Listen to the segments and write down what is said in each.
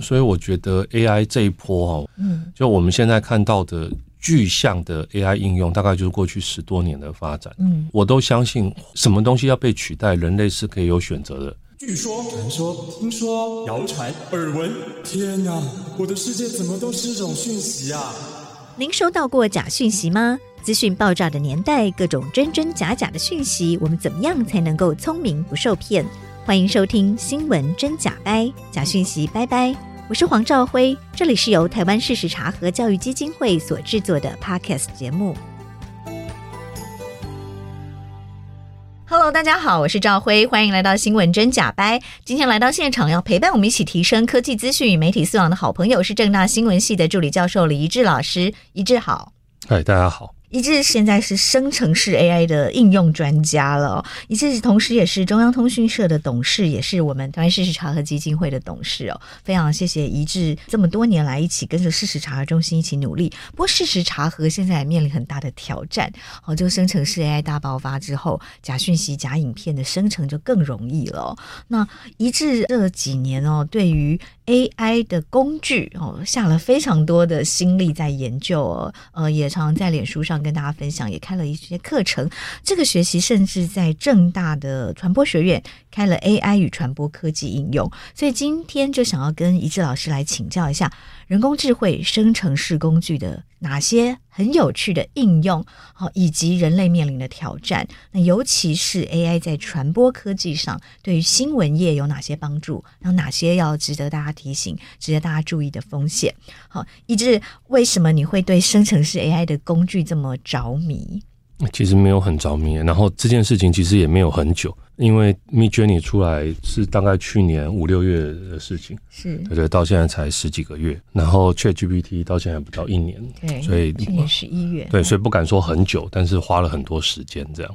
所以我觉得 AI 这一波哦，嗯，就我们现在看到的具象的 AI 应用，大概就是过去十多年的发展。嗯，我都相信什么东西要被取代，人类是可以有选择的。据说、传说、听说、谣传、耳闻，天哪，我的世界怎么都是这种讯息啊？您收到过假讯息吗？资讯爆炸的年代，各种真真假假的讯息，我们怎么样才能够聪明不受骗？欢迎收听《新闻真假掰》，假讯息拜拜。我是黄兆辉，这里是由台湾事实查核教育基金会所制作的 Podcast 节目。Hello，大家好，我是赵辉，欢迎来到《新闻真假掰》。今天来到现场要陪伴我们一起提升科技资讯与媒体素养的好朋友是政大新闻系的助理教授李怡志老师。怡志好，嗨，大家好。一致现在是生成式 AI 的应用专家了，一致同时也是中央通讯社的董事，也是我们台湾事实查核基金会的董事哦。非常谢谢一致这么多年来一起跟着事实查核中心一起努力。不过事实查核现在也面临很大的挑战，哦，就生成式 AI 大爆发之后，假讯息、假影片的生成就更容易了。那一致这几年哦，对于 AI 的工具哦，下了非常多的心力在研究哦，呃，也常常在脸书上跟大家分享，也开了一些课程。这个学习甚至在正大的传播学院开了 AI 与传播科技应用。所以今天就想要跟一智老师来请教一下人工智慧生成式工具的哪些很有趣的应用，好，以及人类面临的挑战。那尤其是 AI 在传播科技上对于新闻业有哪些帮助？然后哪些要值得大家提醒、值得大家注意的风险？好，怡智，为什么你会对生成式 AI 的工具这么着迷？其实没有很着迷，然后这件事情其实也没有很久，因为 Midjourney 出来是大概去年五六月的事情，是。对对，到现在才十几个月，然后 ChatGPT 到现在不到一年，对，所以去年十一月，对，所以不敢说很久，但是花了很多时间这样。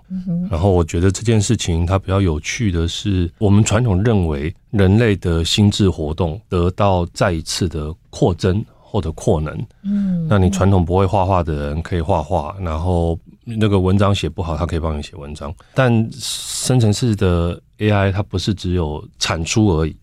然后我觉得这件事情它比较有趣的是，我们传统认为人类的心智活动得到再一次的扩增。或者扩能，嗯，那你传统不会画画的人可以画画，然后那个文章写不好，他可以帮你写文章。但生成式的 AI 它不是只有产出而已。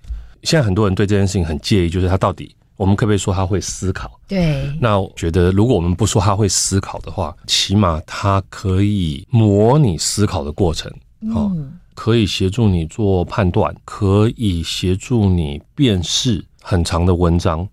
现在很多人对这件事情很介意，就是它到底我们可不可以说它会思考？对。那我觉得如果我们不说它会思考的话，起码它可以模拟思考的过程，哦，可以协助你做判断，可以协助你辨识。很长的文章，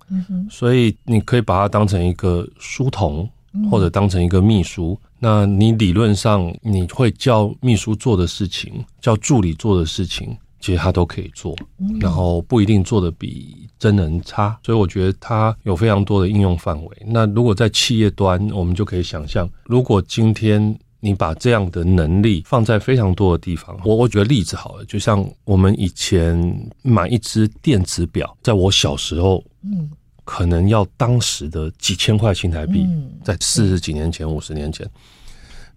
所以你可以把它当成一个书童，或者当成一个秘书。那你理论上你会叫秘书做的事情，叫助理做的事情，其实他都可以做，然后不一定做的比真人差。所以我觉得它有非常多的应用范围。那如果在企业端，我们就可以想象，如果今天。你把这样的能力放在非常多的地方，我我举个例子好了，就像我们以前买一只电子表，在我小时候，嗯，可能要当时的几千块新台币，在四十几年前、五十年前，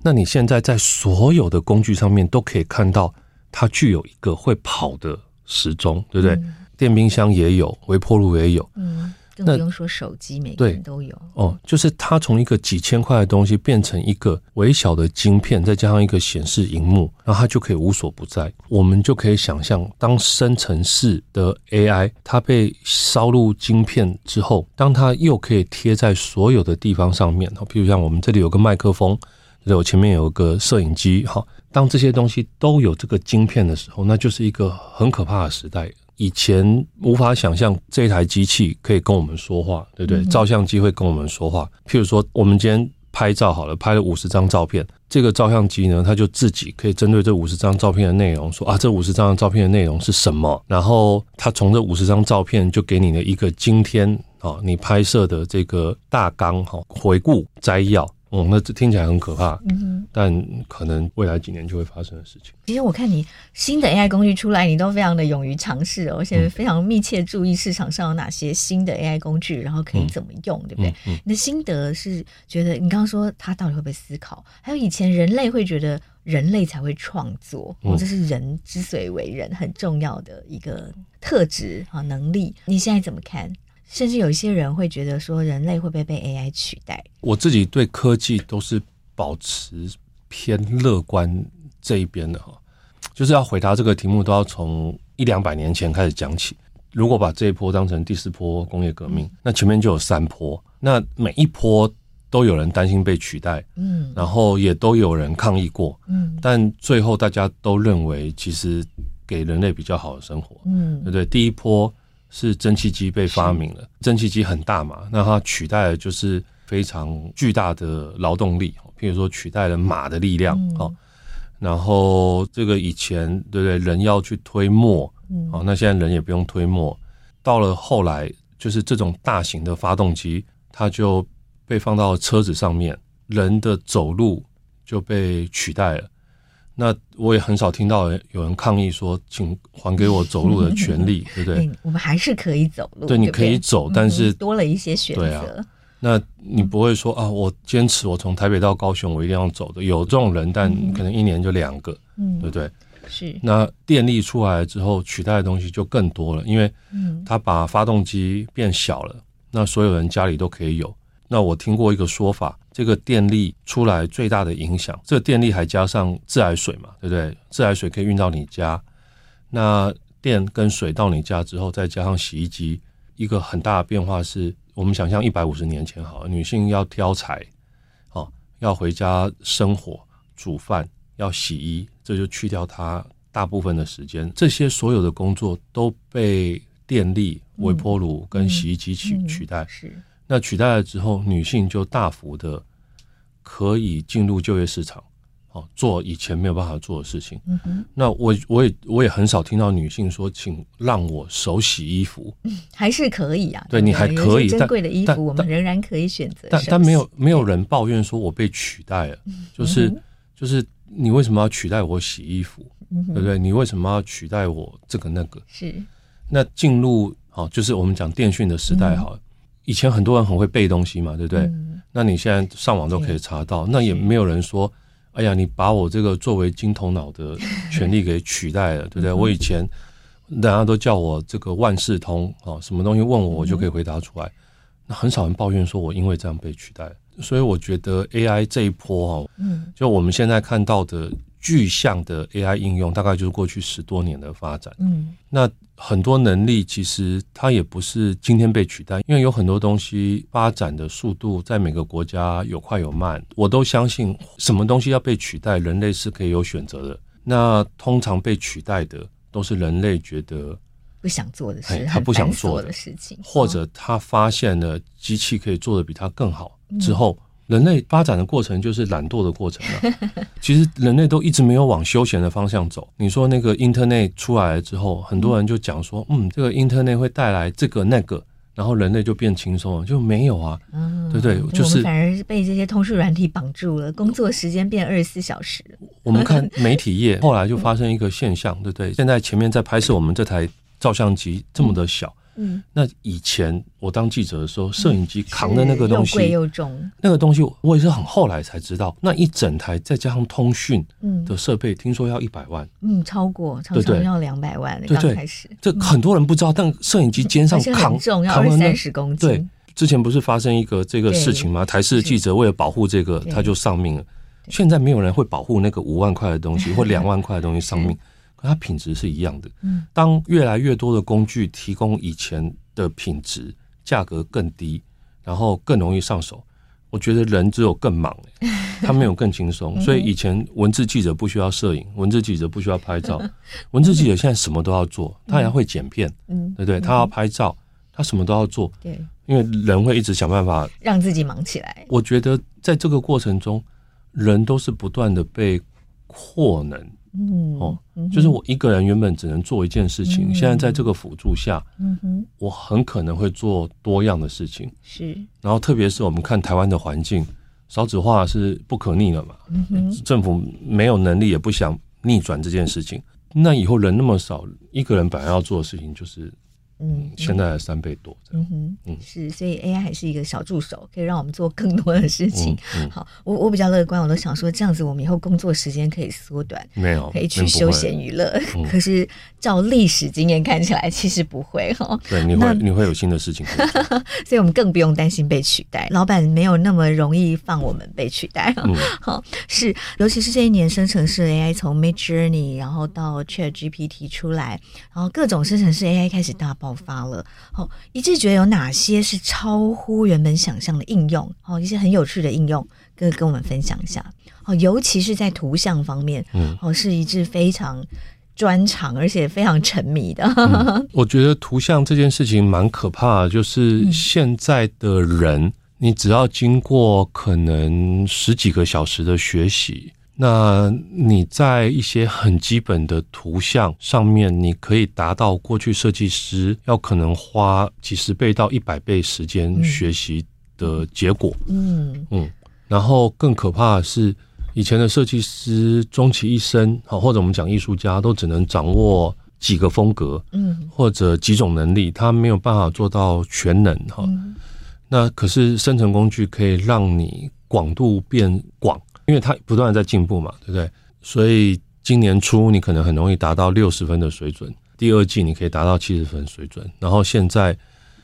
那你现在在所有的工具上面都可以看到，它具有一个会跑的时钟，对不对？电冰箱也有，微波炉也有，嗯。更不用说手机，每个人都有哦。就是它从一个几千块的东西变成一个微小的晶片，再加上一个显示荧幕，然后它就可以无所不在。我们就可以想象，当生成式的 AI 它被烧入晶片之后，当它又可以贴在所有的地方上面，比如像我们这里有个麦克风，对，我前面有个摄影机，哈，当这些东西都有这个晶片的时候，那就是一个很可怕的时代。以前无法想象这台机器可以跟我们说话，对不对？照相机会跟我们说话。譬如说，我们今天拍照好了，拍了五十张照片，这个照相机呢，它就自己可以针对这五十张照片的内容说啊，这五十张照片的内容是什么？然后它从这五十张照片就给你的一个今天啊，你拍摄的这个大纲哈，回顾摘要。哦，那这听起来很可怕，嗯，但可能未来几年就会发生的事情。其实我看你新的 AI 工具出来，你都非常的勇于尝试，而且非常密切注意市场上有哪些新的 AI 工具，然后可以怎么用，对不对？你的心得是觉得你刚刚说它到底会不会思考？还有以前人类会觉得人类才会创作，哦，这是人之所以为人很重要的一个特质和能力。你现在怎么看？甚至有一些人会觉得说，人类会不会被 AI 取代？我自己对科技都是保持偏乐观这一边的哈，就是要回答这个题目，都要从一两百年前开始讲起。如果把这一波当成第四波工业革命，那前面就有三波，那每一波都有人担心被取代，嗯，然后也都有人抗议过，嗯，但最后大家都认为，其实给人类比较好的生活，嗯，对不对？第一波是蒸汽机被发明了，蒸汽机很大嘛，那它取代的就是非常巨大的劳动力，譬如说取代了马的力量，哦，然后这个以前对不对？人要去推磨。嗯，好，那现在人也不用推磨，到了后来，就是这种大型的发动机，它就被放到车子上面，人的走路就被取代了。那我也很少听到有人抗议说，请还给我走路的权利，对不对？我们还是可以走路，对，你可以走，但是多了一些选择。那你不会说啊，我坚持我从台北到高雄，我一定要走的。有这种人，但可能一年就两个，嗯，对不对？是，那电力出来之后，取代的东西就更多了，因为它把发动机变小了，那所有人家里都可以有。那我听过一个说法，这个电力出来最大的影响，这个电力还加上自来水嘛，对不对？自来水可以运到你家，那电跟水到你家之后，再加上洗衣机，一个很大的变化是我们想象一百五十年前好了，女性要挑柴，哦，要回家生火煮饭。要洗衣，这就去掉它大部分的时间。这些所有的工作都被电力、微波炉跟洗衣机取取代。是，那取代了之后，女性就大幅的可以进入就业市场，哦，做以前没有办法做的事情。嗯。那我我也我也很少听到女性说，请让我手洗衣服。还是可以啊。对，你还可以，珍贵的衣服我们仍然可以选择。但但没有没有人抱怨说我被取代了，就是就是。你为什么要取代我洗衣服？嗯、对不对？你为什么要取代我这个那个？是。那进入好，就是我们讲电讯的时代好。嗯、以前很多人很会背东西嘛，对不对？嗯、那你现在上网都可以查到，那也没有人说，哎呀，你把我这个作为金头脑的 权利给取代了，对不对？嗯、我以前大家都叫我这个万事通啊，什么东西问我，我就可以回答出来。嗯、那很少人抱怨说我因为这样被取代。所以我觉得 AI 这一波哦，嗯，就我们现在看到的具象的 AI 应用，大概就是过去十多年的发展。嗯，那很多能力其实它也不是今天被取代，因为有很多东西发展的速度在每个国家有快有慢。我都相信，什么东西要被取代，人类是可以有选择的。那通常被取代的都是人类觉得不想做的事，他不想做的事情，或者他发现了机器可以做的比他更好。之后，人类发展的过程就是懒惰的过程了。其实人类都一直没有往休闲的方向走。你说那个 Internet 出来了之后，很多人就讲说，嗯，这个 Internet 会带来这个那个，然后人类就变轻松了，就没有啊，对不对？就是反而被这些通讯软体绑住了，工作时间变二十四小时。我们看媒体业 后来就发生一个现象，对不对？现在前面在拍摄我们这台照相机这么的小。嗯，那以前我当记者的时候，摄影机扛的那个东西，又贵又重，那个东西我也是很后来才知道，那一整台再加上通讯的设备，听说要一百万，嗯，超过，常常要两百万，刚开始，这很多人不知道，但摄影机肩上扛重，要二三十公斤。对，之前不是发生一个这个事情吗？台视记者为了保护这个，他就丧命了。现在没有人会保护那个五万块的东西 或两万块的东西丧命。它品质是一样的。嗯，当越来越多的工具提供以前的品质，价格更低，然后更容易上手，我觉得人只有更忙，他没有更轻松。所以以前文字记者不需要摄影，文字记者不需要拍照，文字记者现在什么都要做，他还会剪片，嗯，对不对？他要拍照，他什么都要做，对，因为人会一直想办法让自己忙起来。我觉得在这个过程中，人都是不断的被扩能。嗯哦，就是我一个人原本只能做一件事情，嗯、现在在这个辅助下，嗯哼，我很可能会做多样的事情。是，然后特别是我们看台湾的环境，少子化是不可逆的嘛，嗯哼，政府没有能力也不想逆转这件事情。那以后人那么少，一个人本来要做的事情就是。嗯，现在的三倍多。嗯哼，嗯，是，所以 AI 还是一个小助手，可以让我们做更多的事情。嗯嗯、好，我我比较乐观，我都想说这样子，我们以后工作时间可以缩短，没有，可以去休闲娱乐。嗯、可是照历史经验看起来，其实不会哈。对，你会你会有新的事情 所以我们更不用担心被取代。老板没有那么容易放我们被取代。嗯，好，是，尤其是这一年生成式 AI 从 Midjourney 然后到 ChatGPT 出来，然后各种生成式 AI 开始大爆。爆发了。哦，一致觉得有哪些是超乎原本想象的应用？哦，一些很有趣的应用，跟跟我们分享一下。哦，尤其是在图像方面，嗯，哦，是一致非常专长，而且非常沉迷的。嗯、我觉得图像这件事情蛮可怕的，就是现在的人，嗯、你只要经过可能十几个小时的学习。那你在一些很基本的图像上面，你可以达到过去设计师要可能花几十倍到一百倍时间学习的结果。嗯嗯，然后更可怕的是，以前的设计师终其一生，好，或者我们讲艺术家，都只能掌握几个风格，嗯，或者几种能力，他没有办法做到全能哈。那可是生成工具可以让你广度变广。因为它不断的在进步嘛，对不对？所以今年初你可能很容易达到六十分的水准，第二季你可以达到七十分水准。然后现在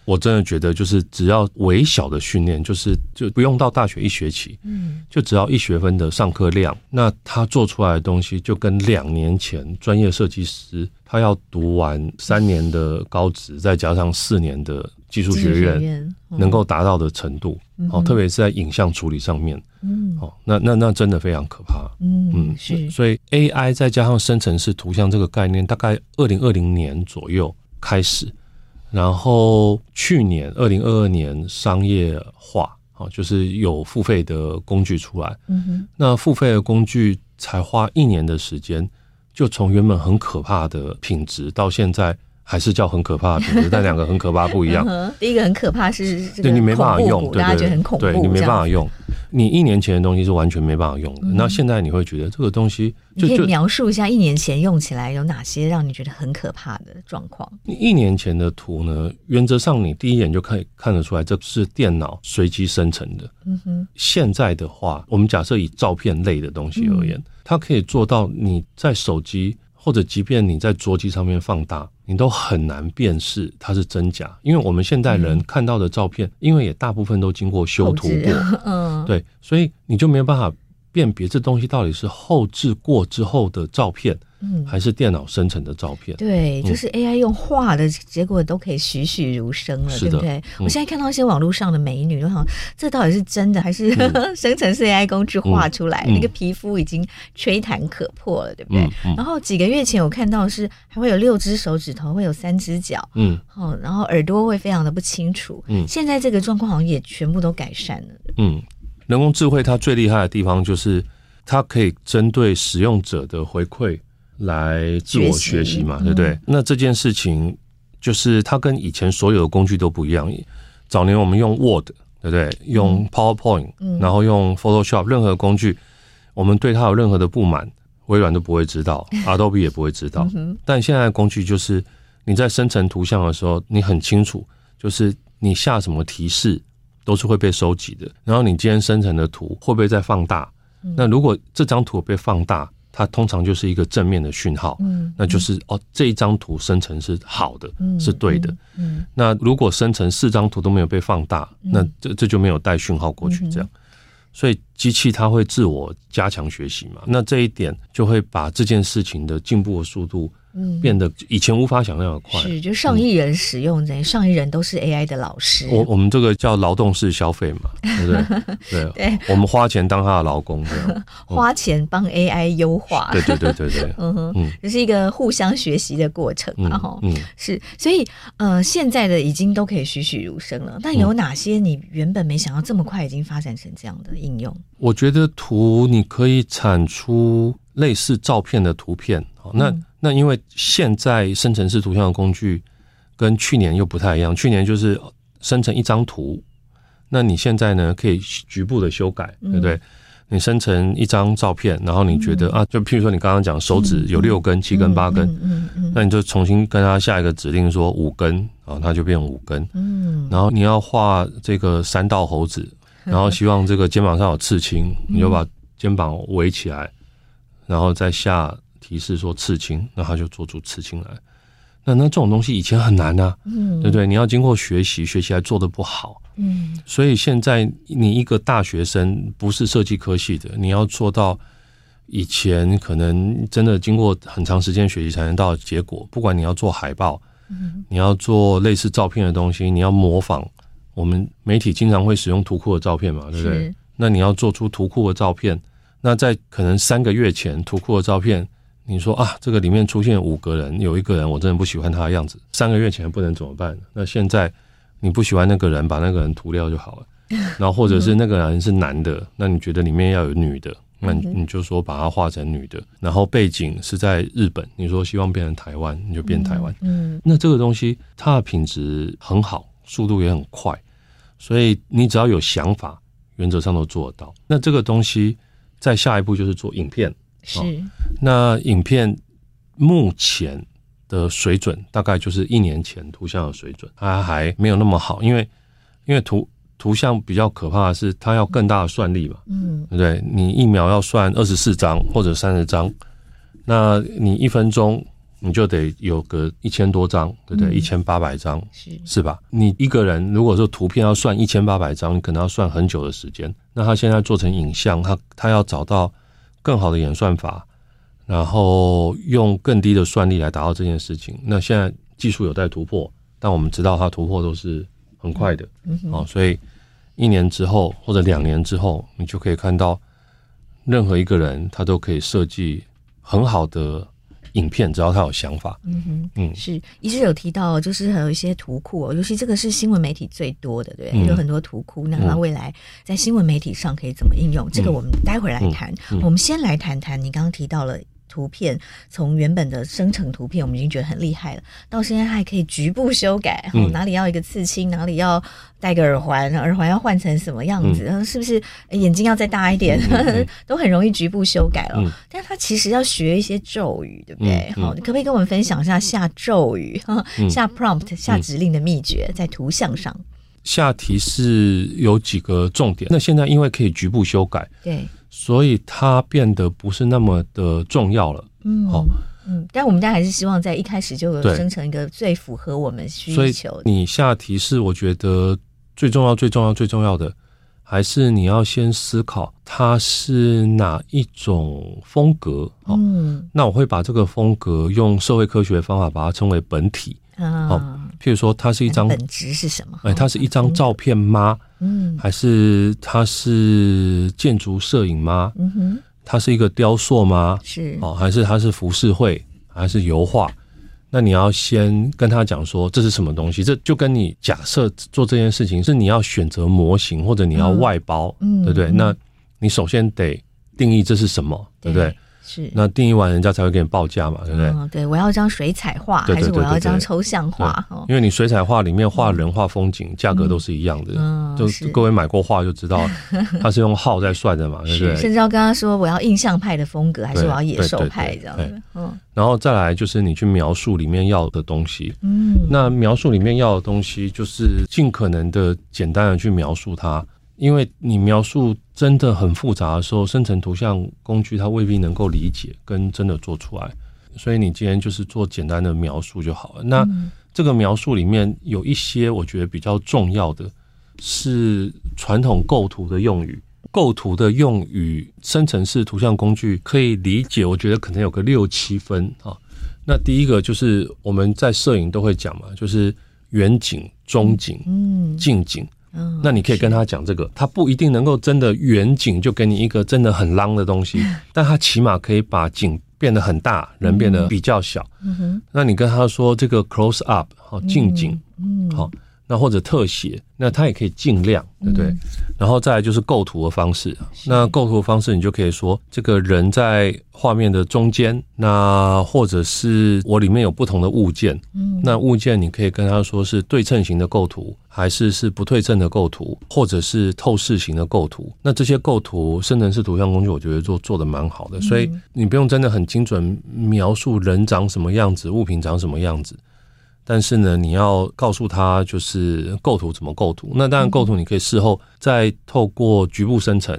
我真的觉得，就是只要微小的训练，就是就不用到大学一学期，嗯，就只要一学分的上课量，那他做出来的东西就跟两年前专业设计师他要读完三年的高职，再加上四年的。技术学院能够达到的程度，哦，特别是在影像处理上面，嗯，哦，那那那真的非常可怕，嗯嗯，是，所以 AI 再加上生成式图像这个概念，大概二零二零年左右开始，然后去年二零二二年商业化，哦，就是有付费的工具出来，嗯哼，那付费的工具才花一年的时间，就从原本很可怕的品质到现在。还是叫很可怕的品质，但两个很可怕不一样。第一个很可怕是，对你没办法用，大家觉得很恐怖，对你没办法用。你一年前的东西是完全没办法用的。那现在你会觉得这个东西，你可以描述一下一年前用起来有哪些让你觉得很可怕的状况？你一年前的图呢，原则上你第一眼就可以看得出来，这是电脑随机生成的。嗯哼。现在的话，我们假设以照片类的东西而言，它可以做到你在手机。或者，即便你在桌机上面放大，你都很难辨识它是真假，因为我们现代人看到的照片，因为也大部分都经过修图过，嗯，对，所以你就没有办法辨别这东西到底是后置过之后的照片。还是电脑生成的照片，对，就是 AI 用画的结果都可以栩栩如生了，对不对？我现在看到一些网络上的美女，我想这到底是真的还是 生成式 AI 工具画出来？那个皮肤已经吹弹可破了，对不对？然后几个月前我看到是还会有六只手指头，会有三只脚，嗯，哦，然后耳朵会非常的不清楚，嗯，现在这个状况好像也全部都改善了，嗯，人工智慧它最厉害的地方就是它可以针对使用者的回馈。来自我学习嘛，对不对？嗯、那这件事情就是它跟以前所有的工具都不一样。早年我们用 Word，对不对？用 PowerPoint，嗯、然后用 Photoshop，任何工具，我们对它有任何的不满，微软都不会知道，Adobe 也不会知道。嗯、但现在的工具就是你在生成图像的时候，你很清楚，就是你下什么提示都是会被收集的。然后你今天生成的图会不会再放大？嗯、那如果这张图被放大，它通常就是一个正面的讯号，嗯，那就是哦，这一张图生成是好的，嗯，是对的，嗯，那如果生成四张图都没有被放大，那这这就没有带讯号过去，这样，所以机器它会自我加强学习嘛，那这一点就会把这件事情的进步的速度。嗯，变得以前无法想象的快，是就上亿人使用，这、嗯、上亿人都是 AI 的老师。我我们这个叫劳动式消费嘛，对不对？对，对我们花钱当他的劳工，这样 花钱帮 AI 优化。对对对对对，嗯哼，嗯，这是一个互相学习的过程，然后嗯，是，所以呃，现在的已经都可以栩栩如生了。但有哪些你原本没想到这么快已经发展成这样的应用？我觉得图你可以产出类似照片的图片，好那。嗯那因为现在生成式图像的工具跟去年又不太一样，去年就是生成一张图，那你现在呢可以局部的修改，对不对？你生成一张照片，然后你觉得啊，就譬如说你刚刚讲手指有六根、七根、八根，那你就重新跟他下一个指令说五根啊，它就变五根。然后你要画这个三道猴子，然后希望这个肩膀上有刺青，你就把肩膀围起来，然后再下。提示说刺青，那他就做出刺青来。那那这种东西以前很难啊，嗯，对不对？你要经过学习，学习还做得不好，嗯。所以现在你一个大学生不是设计科系的，你要做到以前可能真的经过很长时间学习才能到的结果。不管你要做海报，嗯，你要做类似照片的东西，你要模仿我们媒体经常会使用图库的照片嘛，对不对？那你要做出图库的照片，那在可能三个月前图库的照片，你说啊，这个里面出现五个人，有一个人我真的不喜欢他的样子，三个月前不能怎么办？那现在你不喜欢那个人，把那个人涂掉就好了。然后或者是那个人是男的，那你觉得里面要有女的，那你你就说把它画成女的。然后背景是在日本，你说希望变成台湾，你就变台湾。嗯，那这个东西它的品质很好，速度也很快，所以你只要有想法，原则上都做得到。那这个东西在下一步就是做影片，是。那影片目前的水准大概就是一年前图像的水准，它还没有那么好，因为因为图。图像比较可怕的是，它要更大的算力嘛，嗯，对不对？你一秒要算二十四张或者三十张，那你一分钟你就得有个一千多张，对不对？一千八百张是是吧？你一个人如果说图片要算一千八百张，你可能要算很久的时间。那他现在做成影像，他他要找到更好的演算法，然后用更低的算力来达到这件事情。那现在技术有待突破，但我们知道它突破都是。很快的，哦，所以一年之后或者两年之后，你就可以看到任何一个人他都可以设计很好的影片，只要他有想法。嗯哼，嗯，是一直有提到，就是还有一些图库哦，尤其这个是新闻媒体最多的，对，嗯、有很多图库。那它未来在新闻媒体上可以怎么应用？嗯、这个我们待会儿来谈。我们先来谈谈你刚刚提到了。图片从原本的生成图片，我们已经觉得很厉害了，到现在还可以局部修改，嗯、哪里要一个刺青，哪里要戴个耳环，耳环要换成什么样子，嗯、是不是眼睛要再大一点，嗯、都很容易局部修改了。嗯、但是他其实要学一些咒语，对不对？好、可不可以跟我们分享一下下咒语、嗯、下 prompt、下指令的秘诀，在图像上下提示有几个重点。那现在因为可以局部修改，对。所以它变得不是那么的重要了，嗯，好，嗯，但我们家还是希望在一开始就有生成一个最符合我们需求的。你下提示，我觉得最重要、最重要、最重要的，还是你要先思考它是哪一种风格，嗯，那我会把这个风格用社会科学方法把它称为本体。好，譬如说，它是一张本质是什么？哎，它是一张照片吗？嗯，还是它是建筑摄影吗？嗯哼，它是一个雕塑吗？是哦，还是它是浮世绘，还是油画？那你要先跟他讲说这是什么东西？这就跟你假设做这件事情是你要选择模型或者你要外包，嗯，对不对？那你首先得定义这是什么，对不对？是，那定义完，人家才会给你报价嘛，对不对？嗯，对，我要一张水彩画，还是我要一张抽象画？因为你水彩画里面画人、画风景，价格都是一样的。嗯，就各位买过画就知道，它是用号在算的嘛，对不对？甚至要跟他说，我要印象派的风格，还是我要野兽派这样子？嗯，然后再来就是你去描述里面要的东西。嗯，那描述里面要的东西，就是尽可能的简单的去描述它。因为你描述真的很复杂的时候，生成图像工具它未必能够理解跟真的做出来，所以你今天就是做简单的描述就好了。那这个描述里面有一些我觉得比较重要的是传统构图的用语，构图的用语，生成式图像工具可以理解，我觉得可能有个六七分啊。那第一个就是我们在摄影都会讲嘛，就是远景、中景、嗯、近景。那你可以跟他讲这个，他不一定能够真的远景就给你一个真的很浪的东西，但他起码可以把景变得很大，人变得比较小。那你跟他说这个 close up 好近景，好。那或者特写，那它也可以尽量，对不对？嗯、然后再来就是构图的方式。那构图的方式，你就可以说这个人在画面的中间，那或者是我里面有不同的物件，嗯，那物件你可以跟他说是对称型的构图，还是是不对称的构图，或者是透视型的构图。那这些构图生成式图像工具，我觉得做做的蛮好的，所以你不用真的很精准描述人长什么样子，物品长什么样子。但是呢，你要告诉他就是构图怎么构图。那当然，构图你可以事后再透过局部生成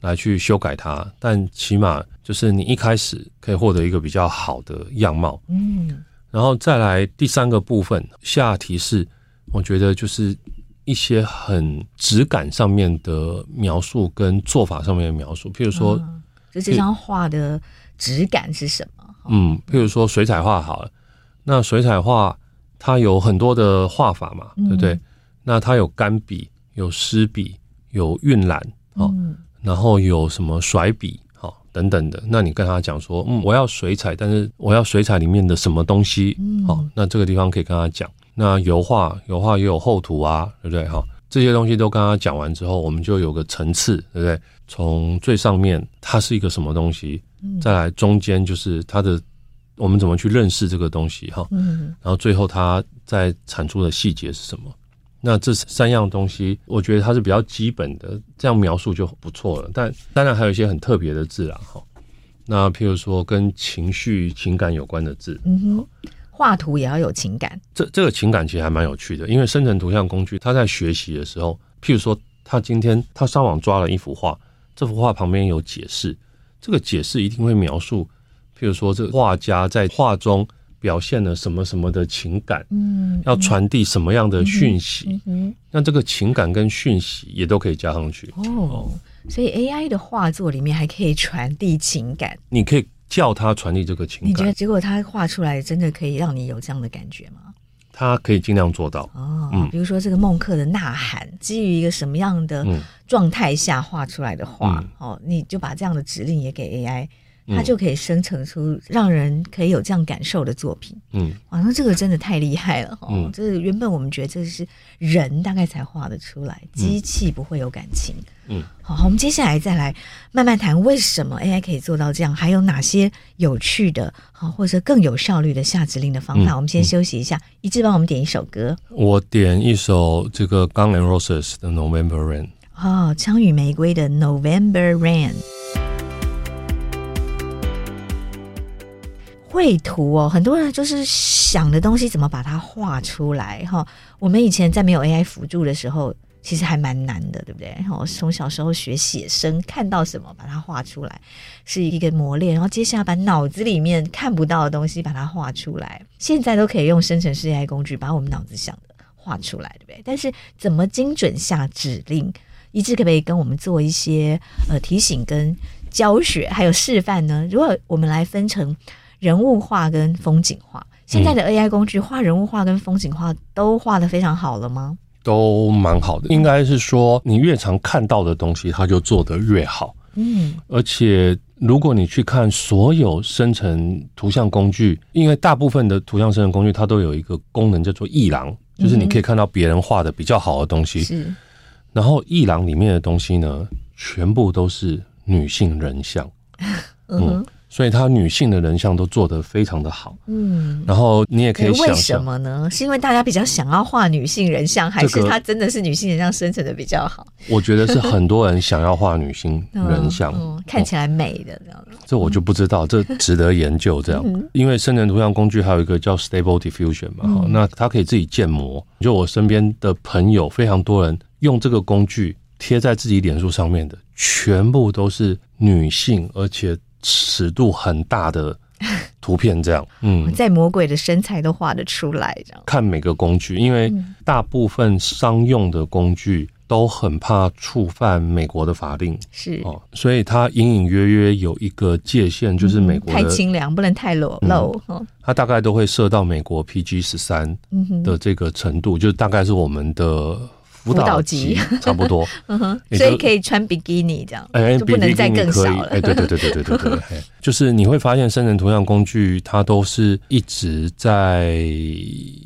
来去修改它。但起码就是你一开始可以获得一个比较好的样貌。嗯，然后再来第三个部分下提示，我觉得就是一些很质感上面的描述跟做法上面的描述。譬如说，就这张画的质感是什么？嗯，譬如说水彩画好了，那水彩画。它有很多的画法嘛，嗯、对不对？那它有干笔、有湿笔、有晕染，哦，嗯、然后有什么甩笔，好、哦、等等的。那你跟他讲说，嗯，我要水彩，但是我要水彩里面的什么东西，哦，那这个地方可以跟他讲。那油画，油画也有厚涂啊，对不对？哈、哦，这些东西都跟他讲完之后，我们就有个层次，对不对？从最上面它是一个什么东西，再来中间就是它的。我们怎么去认识这个东西哈？嗯，然后最后它在产出的细节是什么？那这三样东西，我觉得它是比较基本的，这样描述就不错了。但当然还有一些很特别的字啦哈。那譬如说跟情绪、情感有关的字，嗯哼，画图也要有情感。这这个情感其实还蛮有趣的，因为生成图像工具它在学习的时候，譬如说他今天他上网抓了一幅画，这幅画旁边有解释，这个解释一定会描述。譬如说，这个画家在画中表现了什么什么的情感，嗯，要传递什么样的讯息，嗯，那这个情感跟讯息也都可以加上去哦。所以 AI 的画作里面还可以传递情感，你可以叫它传递这个情感。你觉得结果它画出来真的可以让你有这样的感觉吗？它可以尽量做到哦。嗯，比如说这个孟克的呐喊，基于一个什么样的状态下画出来的画，嗯，哦，你就把这样的指令也给 AI。它就可以生成出让人可以有这样感受的作品。嗯，哇，那这个真的太厉害了哦！嗯，这是原本我们觉得这是人大概才画得出来，机器不会有感情。嗯，好，我们接下来再来慢慢谈为什么 AI 可以做到这样，还有哪些有趣的，好，或者更有效率的下指令的方法。嗯，我们先休息一下，一致帮我们点一首歌。我点一首这个 Guns N' Roses 的 November Rain。哦，枪与玫瑰的 November Rain。绘图哦，很多人就是想的东西怎么把它画出来哈。我们以前在没有 AI 辅助的时候，其实还蛮难的，对不对？我从小时候学写生，看到什么把它画出来，是一个磨练。然后接下来把脑子里面看不到的东西把它画出来，现在都可以用生成式 AI 工具把我们脑子想的画出来，对不对？但是怎么精准下指令，一致可不可以跟我们做一些呃提醒跟教学，还有示范呢？如果我们来分成。人物画跟风景画，现在的 AI 工具画人物画跟风景画都画的非常好了吗？都蛮好的，应该是说你越常看到的东西，它就做得越好。嗯，而且如果你去看所有生成图像工具，因为大部分的图像生成工具它都有一个功能叫做艺廊，就是你可以看到别人画的比较好的东西。是，然后艺廊里面的东西呢，全部都是女性人像。嗯。所以，她女性的人像都做得非常的好。嗯，然后你也可以想，为什么呢？是因为大家比较想要画女性人像，还是她真的是女性人像生成的比较好？我觉得是很多人想要画女性人像，嗯，看起来美的这样子。这我就不知道，这值得研究。这样，因为生成图像工具还有一个叫 Stable Diffusion 嘛，哈，那它可以自己建模。就我身边的朋友，非常多人用这个工具贴在自己脸书上面的，全部都是女性，而且。尺度很大的图片，这样，嗯，在魔鬼的身材都画得出来，这样。看每个工具，因为大部分商用的工具都很怕触犯美国的法令，是。哦，所以它隐隐约约有一个界限，就是美国的太清凉，不能太裸露，它大概都会设到美国 PG 十三的这个程度，就大概是我们的。辅导级 差不多，嗯哼，所以可以穿比基尼这样，哎，就不能再更少了。哎，对对对对对对对，就是你会发现生成图像工具它都是一直在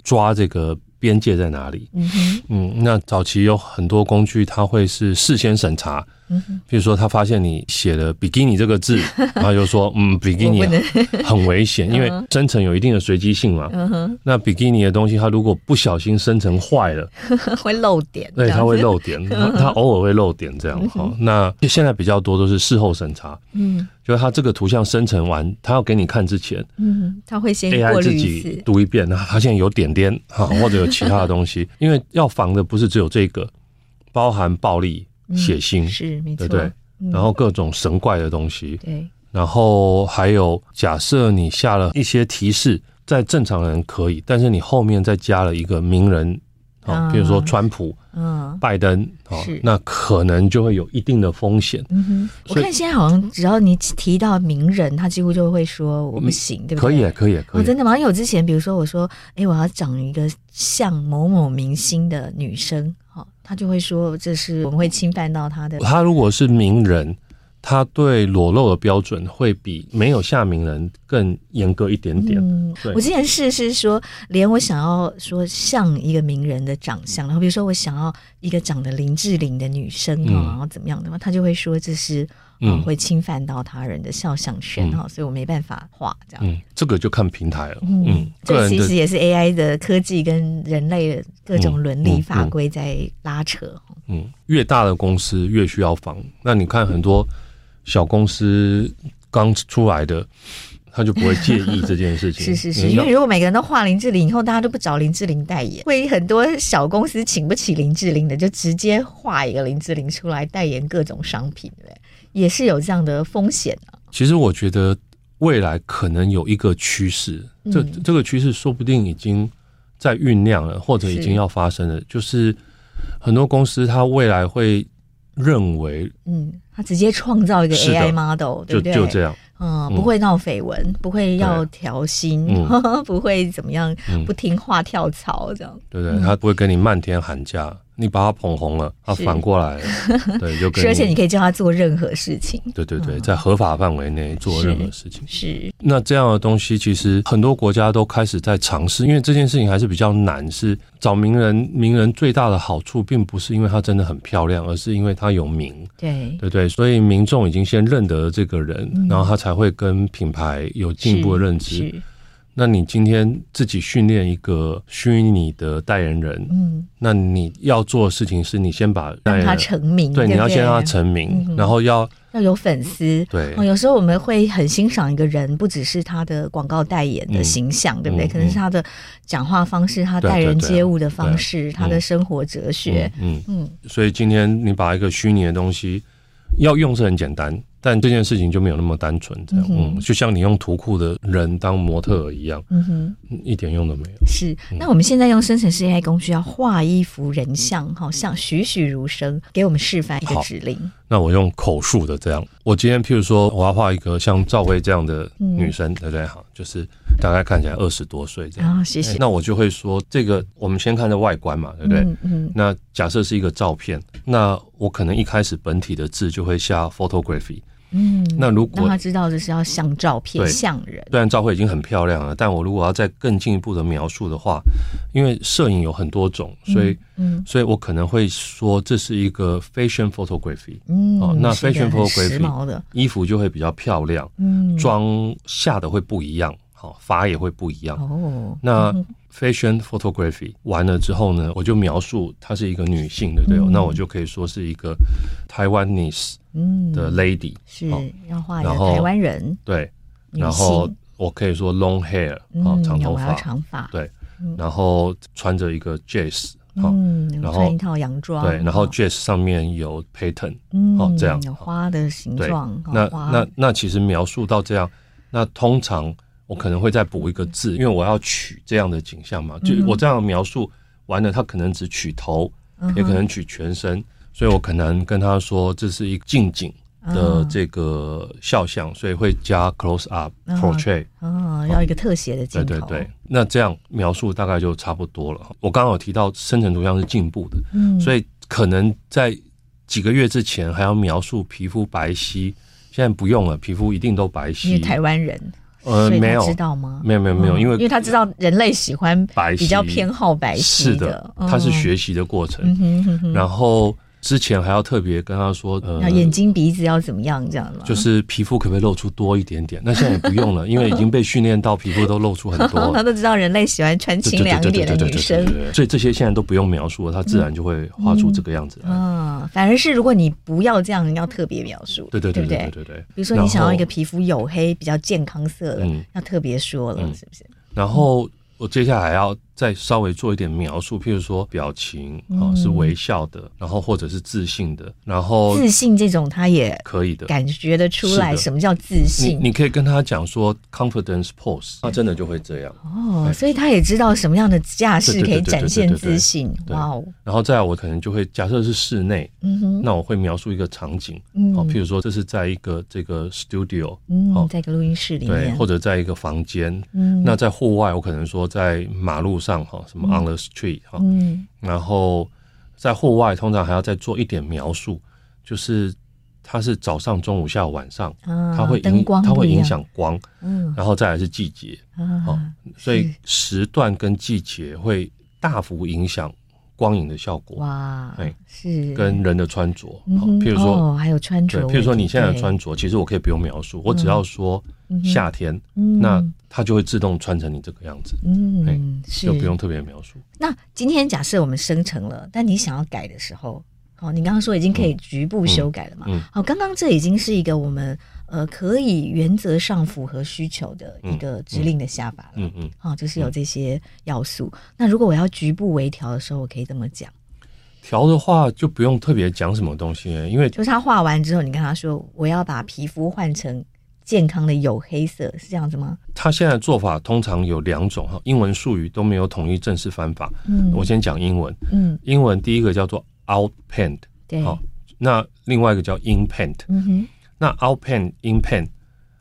抓这个边界在哪里。嗯哼，嗯，那早期有很多工具它会是事先审查。嗯，比如说他发现你写了比基尼这个字，然后就说嗯，比基尼很危险，因为生成有一定的随机性嘛。那比基尼的东西，它如果不小心生成坏了，会漏点。对，它会漏点，它偶尔会漏点这样。哈，那现在比较多都是事后审查。嗯，就是它这个图像生成完，它要给你看之前，嗯，它会先 AI 自己读一遍，然后发现有点点哈，或者有其他的东西，因为要防的不是只有这个，包含暴力。血腥、嗯、是没错，对对，嗯、然后各种神怪的东西，对，然后还有假设你下了一些提示，在正常人可以，但是你后面再加了一个名人啊，比如说川普，嗯，拜登哦，那可能就会有一定的风险。嗯哼，我看现在好像只要你提到名人，他几乎就会说我不行，对不对？可以，可以，可以。我真的吗？因为我之前比如说我说，哎，我要找一个像某某明星的女生，哈，他就会说这是我们会侵犯到他的。他如果是名人。他对裸露的标准会比没有下名人更严格一点点。嗯，我之前试是说，连我想要说像一个名人的长相，然后比如说我想要一个长得林志玲的女生哈，然后怎么样的话，他就会说这是嗯会侵犯到他人的肖像权哈，所以我没办法画这样。嗯，这个就看平台了。嗯，这其实也是 AI 的科技跟人类的各种伦理法规在拉扯。嗯，越大的公司越需要防。那你看很多。小公司刚出来的，他就不会介意这件事情。是是是，因为如果每个人都画林志玲，以后大家都不找林志玲代言，会很多小公司请不起林志玲的，就直接画一个林志玲出来代言各种商品，对，也是有这样的风险啊。其实我觉得未来可能有一个趋势，这这个趋势说不定已经在酝酿了，或者已经要发生了，就是很多公司它未来会。认为，嗯，它直接创造一个 AI model，对不对？就就这样，嗯，不会闹绯闻，不会要调薪，不会怎么样，不听话跳槽这样，对对，他不会跟你漫天喊价。你把他捧红了，他反过来，对，就跟。而且你可以叫他做任何事情。对对对，在合法范围内做任何事情。是。那这样的东西，其实很多国家都开始在尝试，因为这件事情还是比较难。是找名人，名人最大的好处，并不是因为他真的很漂亮，而是因为他有名。对对对，所以民众已经先认得了这个人，然后他才会跟品牌有进一步的认知。那你今天自己训练一个虚拟的代言人，嗯，那你要做的事情是你先把让他成名，对，你要先让他成名，然后要要有粉丝，对。有时候我们会很欣赏一个人，不只是他的广告代言的形象，对不对？可能是他的讲话方式，他待人接物的方式，他的生活哲学，嗯。嗯。所以今天你把一个虚拟的东西要用是很简单。但这件事情就没有那么单纯，这样，嗯，就像你用图库的人当模特儿一样，嗯哼，一点用都没有。是，那我们现在用生成式 AI 工具要画一幅人像，好像栩栩如生，给我们示范一个指令。那我用口述的这样，我今天譬如说我要画一个像赵薇这样的女生，对不对？好，就是大概看起来二十多岁这样。啊，谢谢。那我就会说，这个我们先看这外观嘛，对不对？嗯。那假设是一个照片，那我可能一开始本体的字就会下 photography。嗯，那如果让他知道这是要像照片，像人。虽然照片已经很漂亮了，但我如果要再更进一步的描述的话，因为摄影有很多种，所以，嗯，所以我可能会说这是一个 fashion photography。嗯，哦，那 fashion photography 的衣服就会比较漂亮，嗯，妆下的会不一样，好，法也会不一样。哦，那 fashion photography 完了之后呢，我就描述她是一个女性，对不对？那我就可以说是一个 Taiwanese。嗯，的 lady 是要画一个台湾人，对，然后我可以说 long hair，哦，长头发，长发，对，然后穿着一个 dress，嗯，然后穿一套洋装，对，然后 dress 上面有 pattern，哦，这样。有花的形状，那那那其实描述到这样，那通常我可能会再补一个字，因为我要取这样的景象嘛，就我这样描述完了，他可能只取头，也可能取全身。所以我可能跟他说，这是一个近景的这个肖像，所以会加 close up portrait。哦，要一个特写的镜头。对对对，那这样描述大概就差不多了。我刚刚有提到生成图像是进步的，嗯，所以可能在几个月之前还要描述皮肤白皙，现在不用了，皮肤一定都白皙。因为台湾人，呃，没有知道吗？没有没有没有，因为因为他知道人类喜欢白，比较偏好白皙。是的，它是学习的过程，然后。之前还要特别跟他说，呃，眼睛鼻子要怎么样这样吗？就是皮肤可不可以露出多一点点？那现在也不用了，因为已经被训练到皮肤都露出很多。他都知道人类喜欢穿清凉一点的女生，所以这些现在都不用描述了，他自然就会画出这个样子。嗯，反而是如果你不要这样，要特别描述，对对对对对对。比如说你想要一个皮肤黝黑、比较健康色的，要特别说了，是不是？然后我接下来要再稍微做一点描述，譬如说表情啊是微笑的，然后或者是自信的，然后自信这种他也可以的，感觉得出来什么叫自信。你你可以跟他讲说 confidence pose，他真的就会这样。哦，所以他也知道什么样的架势可以展现自信。哇哦，然后再来我可能就会假设是室内，嗯哼，那我会描述一个场景，嗯，譬如说这是在一个这个 studio，嗯，在一个录音室里面，对，或者在一个房间，嗯，那在户外我可能说在马路上哈，什么 on the street 哈，嗯，然后在户外通常还要再做一点描述，就是它是早上、中午、下午、晚上，它会影它会影响光，嗯，然后再来是季节，啊，所以时段跟季节会大幅影响。光影的效果哇，哎，是跟人的穿着，譬如说还有穿着，譬如说你现在的穿着，其实我可以不用描述，我只要说夏天，那它就会自动穿成你这个样子，嗯，是就不用特别描述。那今天假设我们生成了，但你想要改的时候，哦，你刚刚说已经可以局部修改了嘛？好，刚刚这已经是一个我们。呃，可以原则上符合需求的一个指令的下法了。嗯嗯，好、嗯，就是有这些要素。嗯、那如果我要局部微调的时候，我可以这么讲。调的话就不用特别讲什么东西，因为就是他画完之后，你跟他说我要把皮肤换成健康的黝黑色，是这样子吗？他现在做法通常有两种哈，英文术语都没有统一正式翻法。嗯，我先讲英文。嗯，英文第一个叫做 out paint，对，好，那另外一个叫 in paint。嗯哼。那 out paint in paint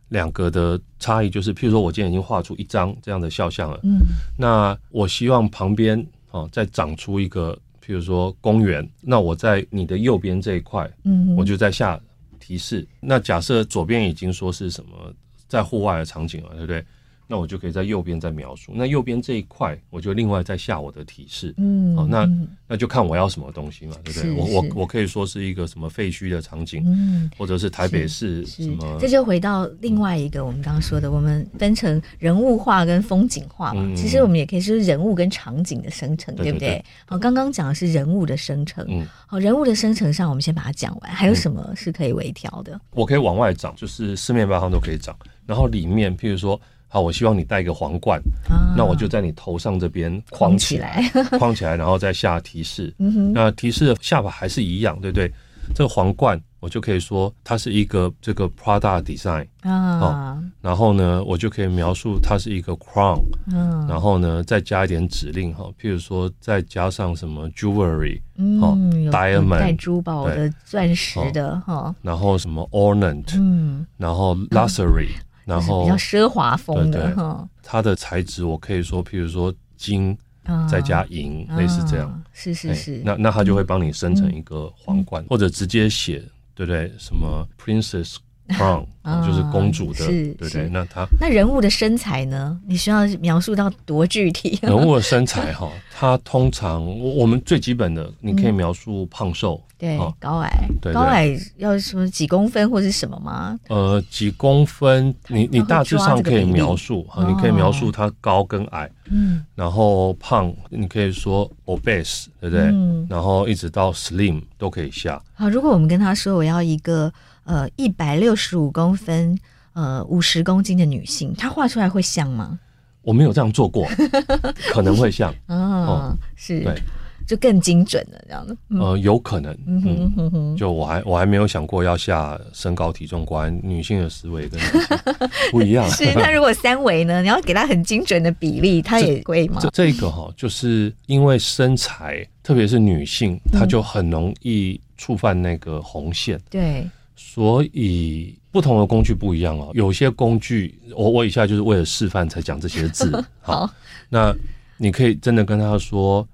两个的差异就是，譬如说我今天已经画出一张这样的肖像了，嗯，那我希望旁边哦再长出一个，譬如说公园，那我在你的右边这一块，嗯，我就在下提示。那假设左边已经说是什么在户外的场景了，对不对？那我就可以在右边再描述，那右边这一块我就另外再下我的提示，嗯，好，那那就看我要什么东西嘛，对不对？我我我可以说是一个什么废墟的场景，嗯，或者是台北市什么，这就回到另外一个我们刚刚说的，我们分成人物画跟风景画嘛，其实我们也可以说人物跟场景的生成，对不对？好，刚刚讲的是人物的生成，嗯，好，人物的生成上我们先把它讲完，还有什么是可以微调的？我可以往外长，就是四面八方都可以长，然后里面譬如说。好，我希望你戴一个皇冠，啊、那我就在你头上这边框起来，框起来，然后再下提示。嗯、那提示的下巴还是一样，对不对？这个皇冠我就可以说它是一个这个 Prada design 啊、哦，然后呢，我就可以描述它是一个 crown，、嗯、然后呢再加一点指令哈，譬如说再加上什么 jewelry，嗯，diamond 带珠宝的钻石的哈，哦、然后什么 ornament，嗯，然后 luxury。嗯然后比较奢华风的哈，它的材质我可以说，譬如说金再加银，类似这样，是是是。那那它就会帮你生成一个皇冠，或者直接写，对不对？什么 Princess Crown，就是公主的，对不对？那它那人物的身材呢？你需要描述到多具体？人物的身材哈，它通常我们最基本的，你可以描述胖瘦。对，高矮，高矮要什么几公分或是什么吗？呃，几公分，你你大致上可以描述哈，你可以描述它高跟矮，嗯，然后胖，你可以说 obese，对不对？嗯，然后一直到 slim 都可以下。好，如果我们跟他说我要一个呃一百六十五公分，呃五十公斤的女性，她画出来会像吗？我没有这样做过，可能会像 哦，是对。就更精准了，这样子。呃，有可能。嗯哼哼哼。就我还我还没有想过要下身高体重，果然女性的思维跟不一样。是，那如果三围呢？你要给他很精准的比例，他也会吗？这这个哈，就是因为身材，特别是女性，她就很容易触犯那个红线。对。所以不同的工具不一样哦。有些工具，我我以下就是为了示范才讲这些字。好。那你可以真的跟他说。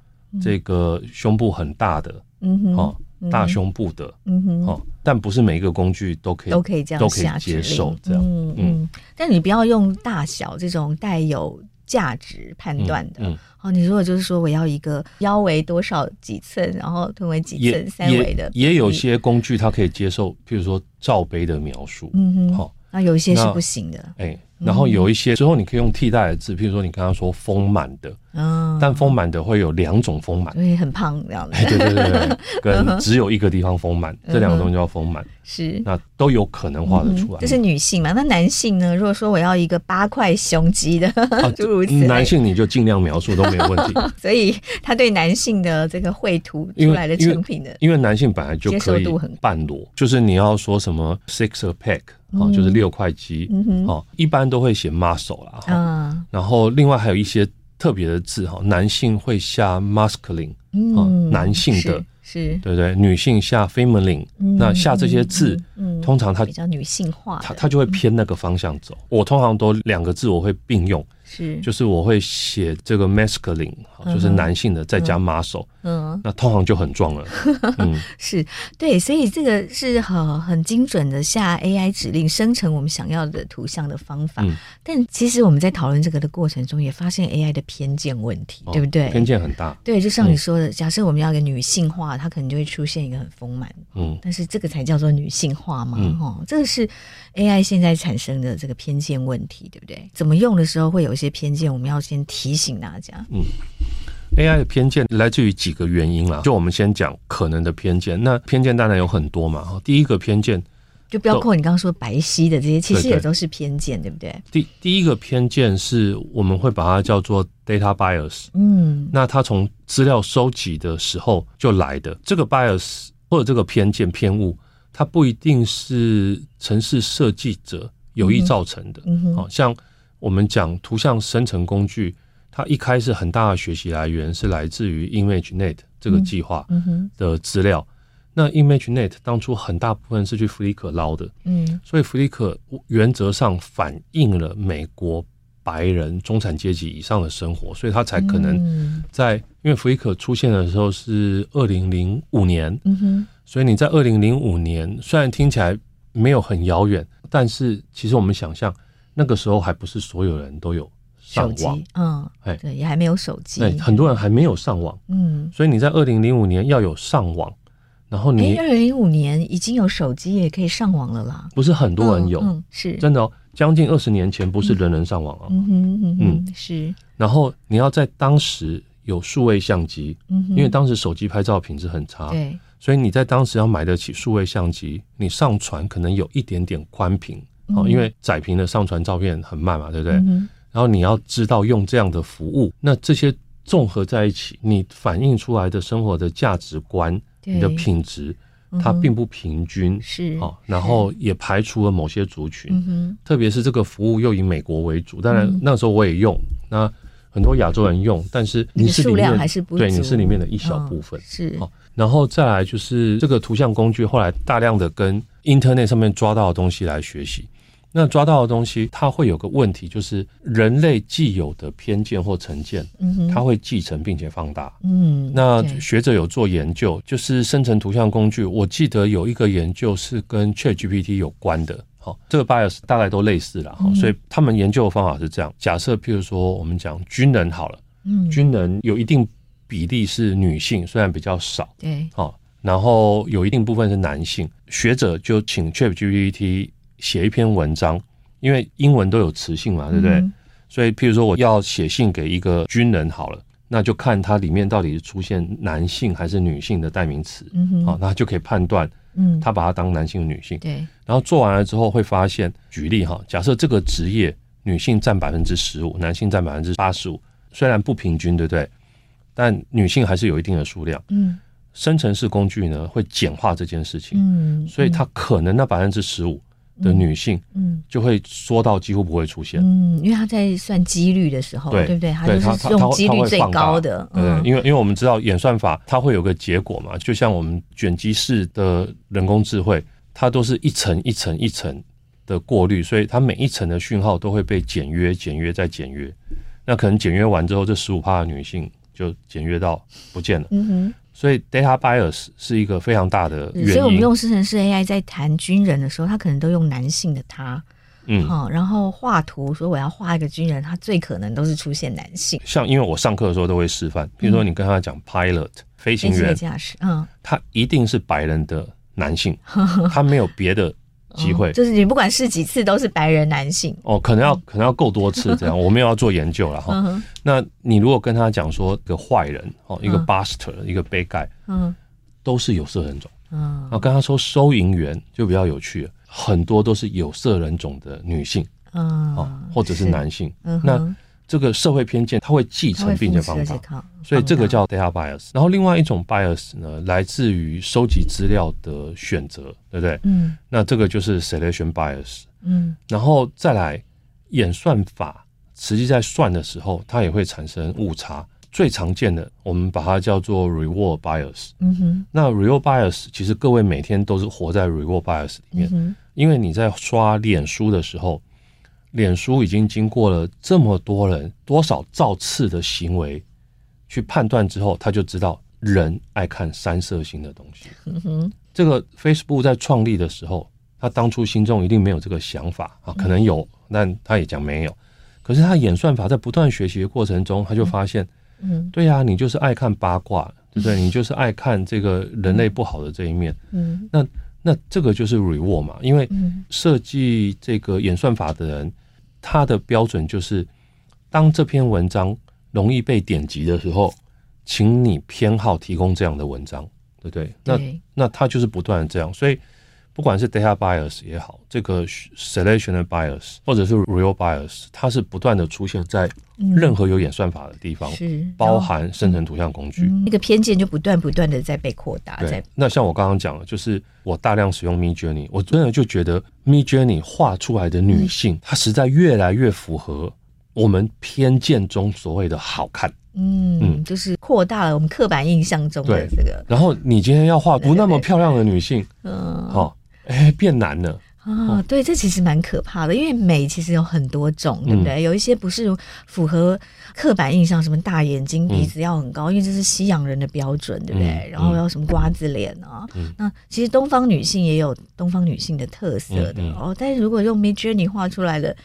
这个胸部很大的，嗯哼，哦，大胸部的，嗯哼，哦，但不是每一个工具都可以都可以这样都可以接受这样，嗯。嗯，但你不要用大小这种带有价值判断的，嗯，哦，你如果就是说我要一个腰围多少几寸，然后臀围几寸三围的，也有些工具它可以接受，譬如说罩杯的描述，嗯哼，好，那有一些是不行的，哎。然后有一些之后你可以用替代的字，譬如说你刚刚说丰满的，嗯，但丰满的会有两种丰满，所以很胖这样子。对对对对，跟只有一个地方丰满，这两个东西叫丰满，是那都有可能画得出来。这是女性嘛？那男性呢？如果说我要一个八块胸肌的，诸如此类，男性你就尽量描述都没有问题。所以他对男性的这个绘图出来的成品的，因为男性本来就可以半裸，就是你要说什么 six a pack。哦，就是六块肌，哦，一般都会写 muscle 啦，嗯，然后另外还有一些特别的字哈，男性会下 masculine，嗯，男性的，是，对对，女性下 feminine，那下这些字，通常它比较女性化，它它就会偏那个方向走。我通常都两个字我会并用。是，就是我会写这个 masculine，就是男性的，再加 muscle，嗯，那通常就很壮了。嗯，是对，所以这个是很很精准的下 AI 指令生成我们想要的图像的方法。嗯，但其实我们在讨论这个的过程中，也发现 AI 的偏见问题，对不对？偏见很大。对，就像你说的，假设我们要一个女性化，它可能就会出现一个很丰满。嗯，但是这个才叫做女性化嘛？哦，这个是 AI 现在产生的这个偏见问题，对不对？怎么用的时候会有一些。偏见，我们要先提醒大家。嗯，AI 的偏见来自于几个原因啦。就我们先讲可能的偏见，那偏见当然有很多嘛。第一个偏见就包括你刚刚说白皙的这些，其实也都是偏见，对不对？第第一个偏见是我们会把它叫做 data bias。嗯，那它从资料收集的时候就来的这个 bias 或者这个偏见偏误，它不一定是城市设计者有意造成的。嗯，好像。我们讲图像生成工具，它一开始很大的学习来源是来自于 ImageNet 这个计划的资料。那 ImageNet 当初很大部分是去 Flickr 捞的，嗯，所以 Flickr 原则上反映了美国白人中产阶级以上的生活，所以他才可能在因为 Flickr 出现的时候是二零零五年，嗯哼，所以你在二零零五年虽然听起来没有很遥远，但是其实我们想象。那个时候还不是所有人都有上网，嗯，哎，对，也还没有手机，对，很多人还没有上网，嗯，所以你在二零零五年要有上网，然后你二零零五年已经有手机也可以上网了啦，不是很多人有，嗯，嗯，是。真的哦，将近二十年前不是人人上网啊，嗯。哼嗯嗯，是，然后你要在当时有数位相机，嗯，因为当时手机拍照品质很差，对，所以你在当时要买得起数位相机，你上传可能有一点点宽屏。哦，因为窄屏的上传照片很慢嘛，对不对？嗯、然后你要知道用这样的服务，那这些综合在一起，你反映出来的生活的价值观、你的品质，它并不平均，是哦。然后也排除了某些族群，是特别是这个服务又以美国为主。当然那时候我也用，那很多亚洲人用，但是你是里面还是不对，你是里面的一小部分，哦、是哦。然后再来就是这个图像工具，后来大量的跟 Internet 上面抓到的东西来学习。那抓到的东西，它会有个问题，就是人类既有的偏见或成见，它会继承并且放大。嗯，那学者有做研究，就是生成图像工具，我记得有一个研究是跟 ChatGPT 有关的。好，这个 bias 大概都类似了。所以他们研究的方法是这样：假设譬如说我们讲军人好了，嗯，军人有一定比例是女性，虽然比较少，对，好，然后有一定部分是男性，学者就请 ChatGPT。写一篇文章，因为英文都有词性嘛，对不对？嗯、所以，譬如说我要写信给一个军人好了，那就看它里面到底是出现男性还是女性的代名词，嗯哼，好，那就可以判断，嗯，他把它当男性、女性，对。然后做完了之后会发现，举例哈，假设这个职业女性占百分之十五，男性占百分之八十五，虽然不平均，对不对？但女性还是有一定的数量，嗯。生成式工具呢会简化这件事情，嗯，所以它可能那百分之十五。的女性，嗯，就会缩到几乎不会出现，嗯，因为他在算几率的时候，对，对不对？他就是用几率最高的，嗯，因为因为我们知道演算法它会有个结果嘛，就像我们卷积式的人工智慧，它都是一层一层一层的过滤，所以它每一层的讯号都会被简约、简约再简约，那可能简约完之后，这十五趴的女性就简约到不见了，嗯哼。所以 data bias 是一个非常大的原因。所以，我们用生成式 AI 在谈军人的时候，他可能都用男性的他，嗯，好，然后画图说我要画一个军人，他最可能都是出现男性。像因为我上课的时候都会示范，比如说你跟他讲 pilot、嗯、飞行员驾驶，嗯，他一定是白人的男性，他没有别的机会，哦，就是你不管试几次都是白人男性。哦，可能要可能要够多次这样，我们要做研究了哈。嗯、那你如果跟他讲说一个坏人哦，一个 buster，一个 bad guy，嗯，都是有色人种，嗯，然后跟他说收银员就比较有趣了，很多都是有色人种的女性，嗯，哦，或者是男性，嗯，那。这个社会偏见，它会继承并且放大，所以这个叫 data bias。然后另外一种 bias 呢，来自于收集资料的选择，对不对？嗯，那这个就是 selection bias。嗯，然后再来演算法，实际在算的时候，它也会产生误差。最常见的，我们把它叫做 reward bias。嗯哼，那 reward bias 其实各位每天都是活在 reward bias 里面，因为你在刷脸书的时候。脸书已经经过了这么多人多少造次的行为去判断之后，他就知道人爱看三色性的东西。这个 Facebook 在创立的时候，他当初心中一定没有这个想法啊，可能有，但他也讲没有。可是他演算法在不断学习的过程中，他就发现，嗯，对呀，你就是爱看八卦，对不对？你就是爱看这个人类不好的这一面。嗯，那那这个就是 reward 嘛，因为设计这个演算法的人。他的标准就是，当这篇文章容易被点击的时候，请你偏好提供这样的文章，对不对？那那他就是不断的这样，所以不管是 data bias 也好，这个 selection bias 或者是 real bias，它是不断的出现在任何有演算法的地方，是包含生成图像工具，那个偏见就不断不断的在被扩大。对，那像我刚刚讲的，就是我大量使用 Midjourney，我真的就觉得 Midjourney 画出来的女性，她实在越来越符合我们偏见中所谓的好看。嗯嗯，就是扩大了我们刻板印象中的这个。然后你今天要画不那么漂亮的女性，嗯，好，哎，变难了。哦，对，这其实蛮可怕的，因为美其实有很多种，对不对？嗯、有一些不是符合刻板印象，什么大眼睛、鼻子要很高，嗯、因为这是西洋人的标准，对不对？嗯、然后要什么瓜子脸啊？嗯、那其实东方女性也有东方女性的特色的、哦。但是如果用 Midjourney 画出来的。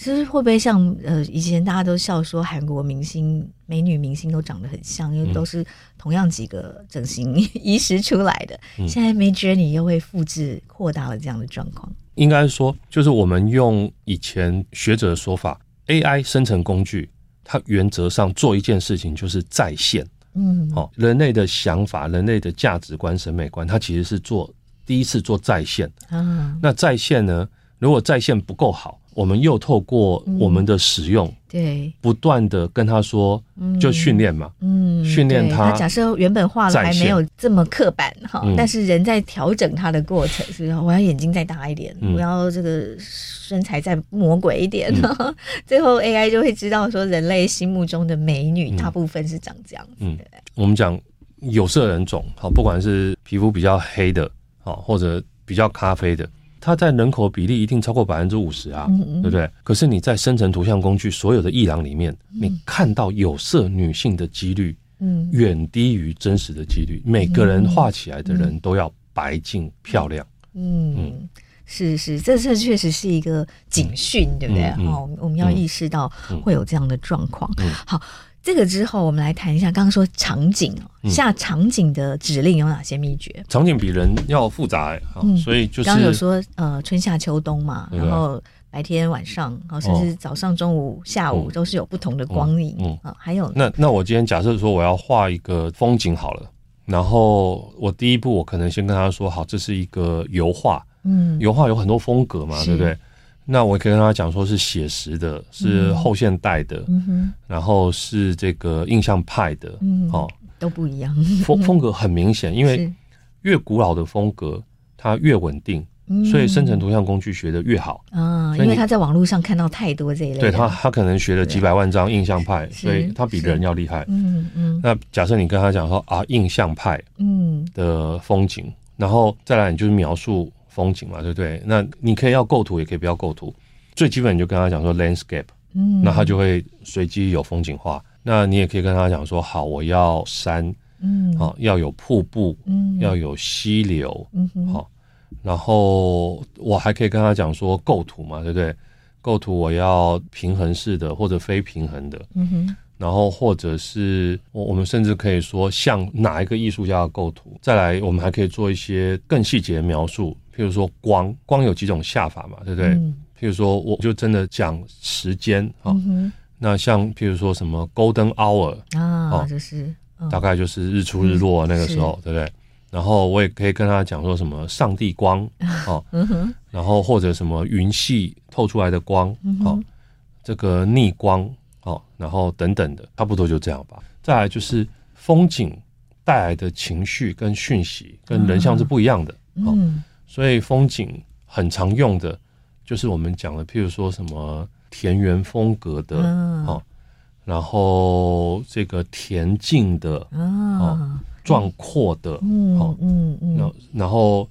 其实会不会像呃以前大家都笑说韩国明星美女明星都长得很像，因为都是同样几个整形医师出来的。嗯、现在 Midjourney 又会复制扩大了这样的状况。应该说，就是我们用以前学者的说法，AI 生成工具，它原则上做一件事情就是再现。嗯，好，人类的想法、人类的价值观、审美观，它其实是做第一次做再现。啊，那再现呢？如果再现不够好。我们又透过我们的使用，嗯、对，不断的跟他说，就训练嘛，嗯，训练他。他假设原本画的还没有这么刻板哈，嗯、但是人在调整他的过程，是我要眼睛再大一点，嗯、我要这个身材再魔鬼一点，嗯、最后 AI 就会知道说，人类心目中的美女大部分是长这样子。嗯，对。我们讲有色人种，好，不管是皮肤比较黑的，好，或者比较咖啡的。它在人口比例一定超过百分之五十啊，嗯嗯对不对？可是你在生成图像工具所有的艺廊里面，嗯、你看到有色女性的几率，嗯，远低于真实的几率。嗯、每个人画起来的人都要白净漂亮。嗯，嗯是是，这这确实是一个警讯，嗯、对不对？好、嗯嗯，我们要意识到会有这样的状况。嗯嗯、好。这个之后，我们来谈一下刚刚说场景哦，下场景的指令有哪些秘诀？场景比人要复杂，嗯，所以就是刚刚有说呃春夏秋冬嘛，然后白天晚上，然后甚至早上、中午、下午都是有不同的光影，嗯，还有那那我今天假设说我要画一个风景好了，然后我第一步我可能先跟他说好，这是一个油画，嗯，油画有很多风格嘛，对不对？那我可以跟他讲说，是写实的，是后现代的，嗯，然后是这个印象派的，嗯，哦，都不一样，风风格很明显，因为越古老的风格它越稳定，所以生成图像工具学的越好。啊，因为他在网络上看到太多这一类，对他他可能学了几百万张印象派，所以他比人要厉害，嗯嗯。那假设你跟他讲说啊，印象派，嗯。的风景，然后再来你就是描述。风景嘛，对不对？那你可以要构图，也可以不要构图。最基本你就跟他讲说 landscape，嗯，那他就会随机有风景画。那你也可以跟他讲说，好，我要山，嗯，好，要有瀑布，嗯，要有溪流，嗯哼，好。然后我还可以跟他讲说构图嘛，对不对？构图我要平衡式的或者非平衡的，嗯哼。然后或者是我我们甚至可以说像哪一个艺术家的构图。再来，我们还可以做一些更细节的描述。譬如说光，光有几种下法嘛，对不对？嗯、譬如说，我就真的讲时间啊。嗯、那像譬如说什么 Golden Hour 啊，哦、就是、哦、大概就是日出日落那个时候，嗯、对不对？然后我也可以跟他讲说什么上帝光 哦，嗯、然后或者什么云系透出来的光，嗯、哼。哦，这个逆光哦，然后等等的，差不多就这样吧。再来就是风景带来的情绪跟讯息跟人像是不一样的，嗯、哦，所以风景很常用的，就是我们讲的，譬如说什么田园风格的，嗯、哦，然后这个恬静的，嗯、哦。壮阔的，嗯嗯嗯，然然后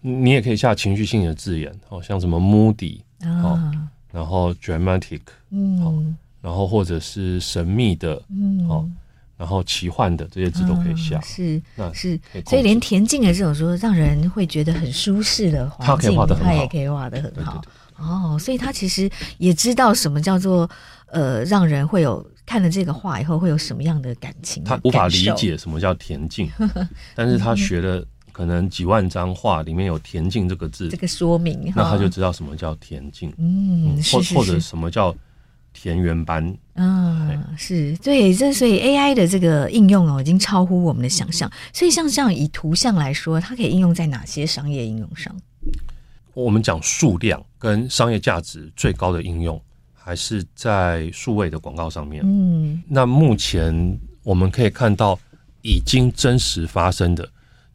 你也可以下情绪性的字眼，哦像什么 moody 啊，然后 dramatic，嗯，然后或者是神秘的，嗯，好，然后奇幻的这些字都可以下，是，那是，所以连田径的这种说让人会觉得很舒适的环境，他也可以画得很好，哦，所以他其实也知道什么叫做呃，让人会有。看了这个画以后会有什么样的感情的？他无法理解什么叫田径，但是他学了可能几万张画，里面有“田径”这个字，这个说明，那他就知道什么叫田径。嗯，或或者什么叫田园般？嗯，是对，这所以 AI 的这个应用哦，已经超乎我们的想象。所以像这样以图像来说，它可以应用在哪些商业应用上？我们讲数量跟商业价值最高的应用。还是在数位的广告上面。嗯，那目前我们可以看到已经真实发生的，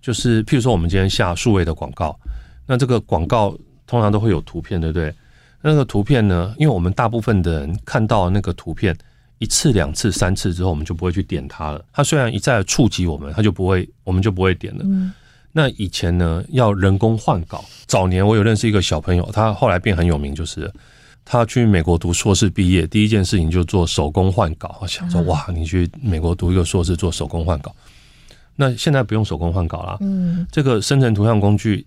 就是譬如说我们今天下数位的广告，那这个广告通常都会有图片，对不对？那个图片呢，因为我们大部分的人看到那个图片一次、两次、三次之后，我们就不会去点它了。它虽然一再触及我们，它就不会，我们就不会点了。嗯，那以前呢，要人工换稿。早年我有认识一个小朋友，他后来变很有名，就是。他去美国读硕士毕业，第一件事情就做手工换稿。我想说，哇，你去美国读一个硕士做手工换稿，那现在不用手工换稿了。嗯，这个生成图像工具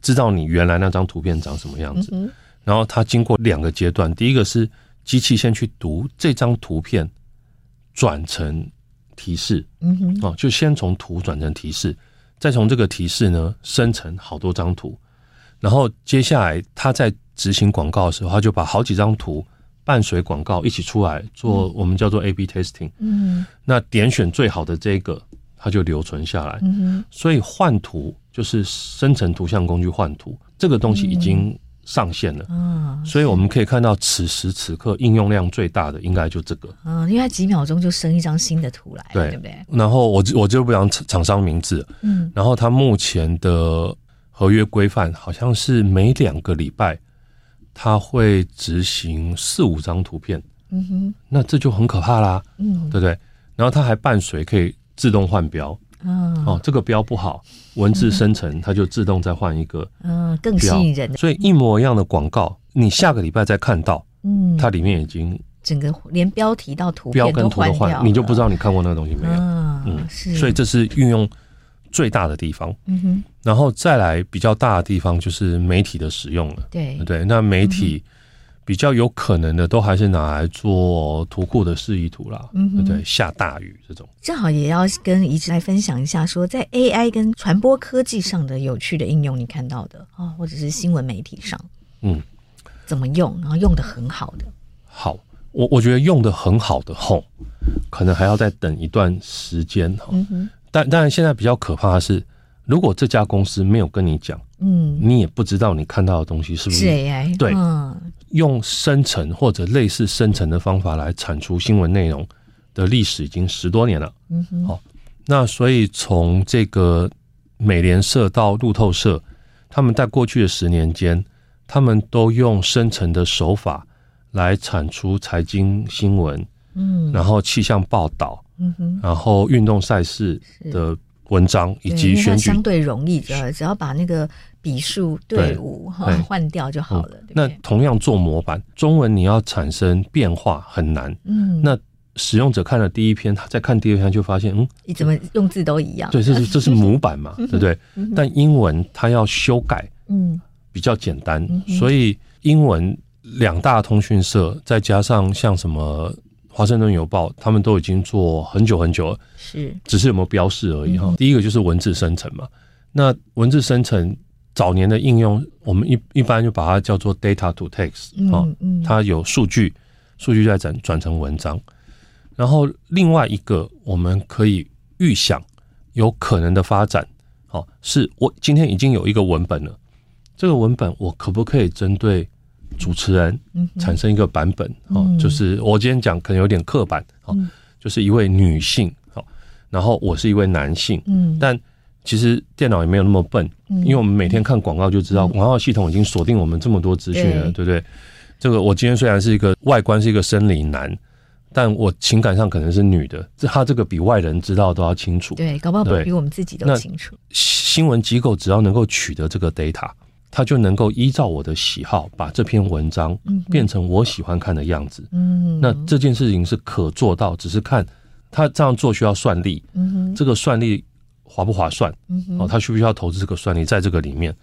知道你原来那张图片长什么样子，然后它经过两个阶段，第一个是机器先去读这张图片，转成提示，嗯哼，哦，就先从图转成提示，再从这个提示呢生成好多张图，然后接下来它在。执行广告的时候，它就把好几张图伴随广告一起出来做，我们叫做 A/B testing。嗯，那点选最好的这个，它就留存下来。嗯，所以换图就是生成图像工具换图，这个东西已经上线了。嗯，所以我们可以看到，此时此刻应用量最大的应该就这个。嗯，因为它几秒钟就生一张新的图来，对，对不对？然后我我就不讲厂商名字。嗯，然后它目前的合约规范好像是每两个礼拜。它会执行四五张图片，嗯哼，那这就很可怕啦，嗯，对不对？然后它还伴随可以自动换标，嗯，哦，这个标不好，文字生成它就自动再换一个，嗯，更吸引人。所以一模一样的广告，你下个礼拜再看到，嗯，它里面已经整个连标题到图片标跟图都换，你就不知道你看过那个东西没有？嗯，是，所以这是运用最大的地方，嗯哼，然后再来比较大的地方就是媒体的使用了，对。对，那媒体比较有可能的都还是拿来做图库的示意图啦，嗯哼，对，下大雨这种，正好也要跟怡之来分享一下，说在 AI 跟传播科技上的有趣的应用，你看到的啊，或者是新闻媒体上，嗯，怎么用，然后用的很好的，好，我我觉得用的很好的吼，可能还要再等一段时间哈，嗯哼。但当然，现在比较可怕的是，如果这家公司没有跟你讲，嗯，你也不知道你看到的东西是不是？对，嗯，用生成或者类似生成的方法来产出新闻内容的历史已经十多年了。嗯哼，好，那所以从这个美联社到路透社，他们在过去的十年间，他们都用生成的手法来产出财经新闻，嗯，然后气象报道。嗯哼，然后运动赛事的文章以及选举相对容易，只只要把那个笔数队伍哈换掉就好了。那同样做模板，中文你要产生变化很难。嗯，那使用者看了第一篇，他再看第二篇就发现，嗯，你怎么用字都一样？对，这是 这是模板嘛，对不对？但英文它要修改，嗯，比较简单，所以英文两大通讯社再加上像什么。华盛顿邮报，他们都已经做很久很久了，是，只是有没有标示而已哈。嗯、第一个就是文字生成嘛，那文字生成早年的应用，我们一一般就把它叫做 data to text 啊，它有数据，数据再转转成文章。然后另外一个，我们可以预想有可能的发展，好，是我今天已经有一个文本了，这个文本我可不可以针对主持人产生一个版本？哦，就是我今天讲可能有点刻板，哦，就是一位女性，好，然后我是一位男性，嗯，但其实电脑也没有那么笨，因为我们每天看广告就知道，广告系统已经锁定我们这么多资讯了，对不对？这个我今天虽然是一个外观是一个生理男。但我情感上可能是女的，这他这个比外人知道都要清楚。对，搞不好比我们自己都清楚。新闻机构只要能够取得这个 data，他就能够依照我的喜好，把这篇文章变成我喜欢看的样子。嗯，那这件事情是可做到，只是看他这样做需要算力。嗯，这个算力划不划算？嗯，哦，他需不需要投资这个算力在这个里面？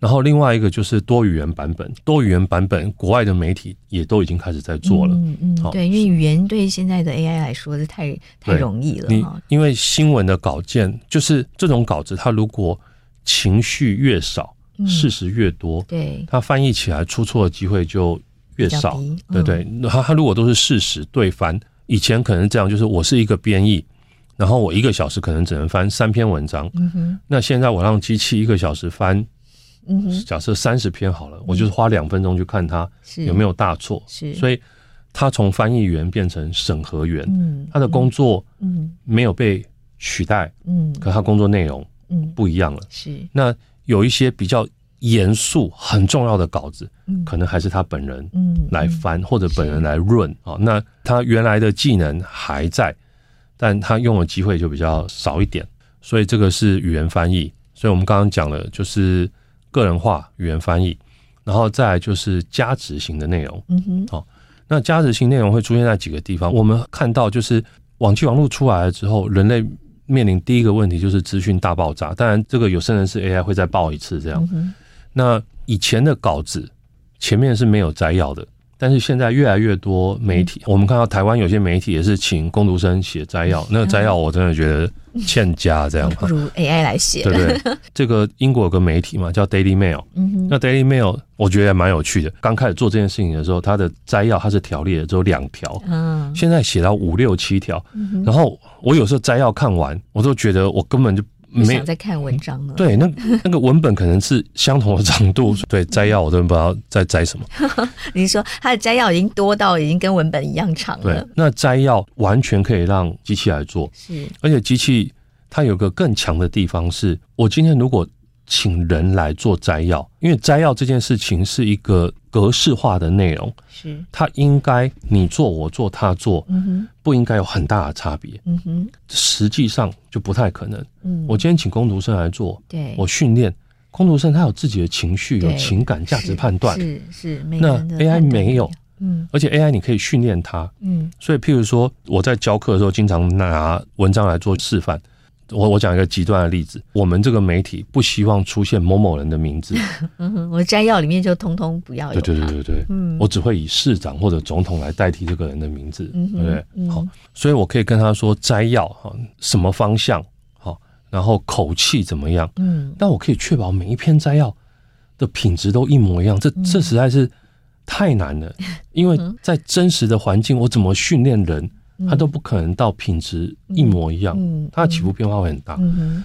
然后另外一个就是多语言版本，多语言版本，国外的媒体也都已经开始在做了。嗯嗯，对，因为语言对现在的 AI 来说是太太容易了。你因为新闻的稿件就是这种稿子，它如果情绪越少，事实越多，对，它翻译起来出错的机会就越少。对对，它它如果都是事实对翻，以前可能这样，就是我是一个编译，然后我一个小时可能只能翻三篇文章。嗯，那现在我让机器一个小时翻。嗯，假设三十篇好了，我就是花两分钟去看它有没有大错。是，所以他从翻译员变成审核员，嗯，他的工作嗯。没有被取代，嗯，可他工作内容嗯。不一样了。是，那有一些比较严肃很重要的稿子，嗯，可能还是他本人嗯来翻或者本人来润啊。那他原来的技能还在，但他用的机会就比较少一点。所以这个是语言翻译。所以我们刚刚讲了，就是。个人化语言翻译，然后再来就是加值型的内容。嗯哼，好，那加值型内容会出现在几个地方？我们看到就是网际网络出来了之后，人类面临第一个问题就是资讯大爆炸。当然，这个有生人是 AI 会再爆一次这样。那以前的稿子前面是没有摘要的。但是现在越来越多媒体，我们看到台湾有些媒体也是请工读生写摘要，那个摘要我真的觉得欠佳，这样。不如 AI 来写，对不对？这个英国有个媒体嘛，叫 Daily Mail，那 Daily Mail 我觉得也蛮有趣的。刚开始做这件事情的时候，它的摘要它是条列的，只有两条，嗯。现在写到五六七条，然后我有时候摘要看完，我都觉得我根本就。没想再看文章了。对，那 那个文本可能是相同的长度。对，摘要我都不知道在摘什么。你说它的摘要已经多到已经跟文本一样长了。对，那摘要完全可以让机器来做。是，而且机器它有个更强的地方是，我今天如果请人来做摘要，因为摘要这件事情是一个。格式化的内容是，它应该你做我做他做，不应该有很大的差别，嗯哼，实际上就不太可能。嗯，我今天请工读生来做，对，我训练工读生，他有自己的情绪、有情感、价值判断，是是。那 AI 没有，嗯，而且 AI 你可以训练它，嗯，所以譬如说我在教课的时候，经常拿文章来做示范。我我讲一个极端的例子，我们这个媒体不希望出现某某人的名字，嗯 我摘要里面就通通不要有。对对对对对，嗯，我只会以市长或者总统来代替这个人的名字，对不对？好，所以我可以跟他说摘要哈，什么方向好，然后口气怎么样，嗯，但我可以确保每一篇摘要的品质都一模一样，这这实在是太难了，因为在真实的环境，我怎么训练人？它都不可能到品质一模一样，它的起伏变化会很大。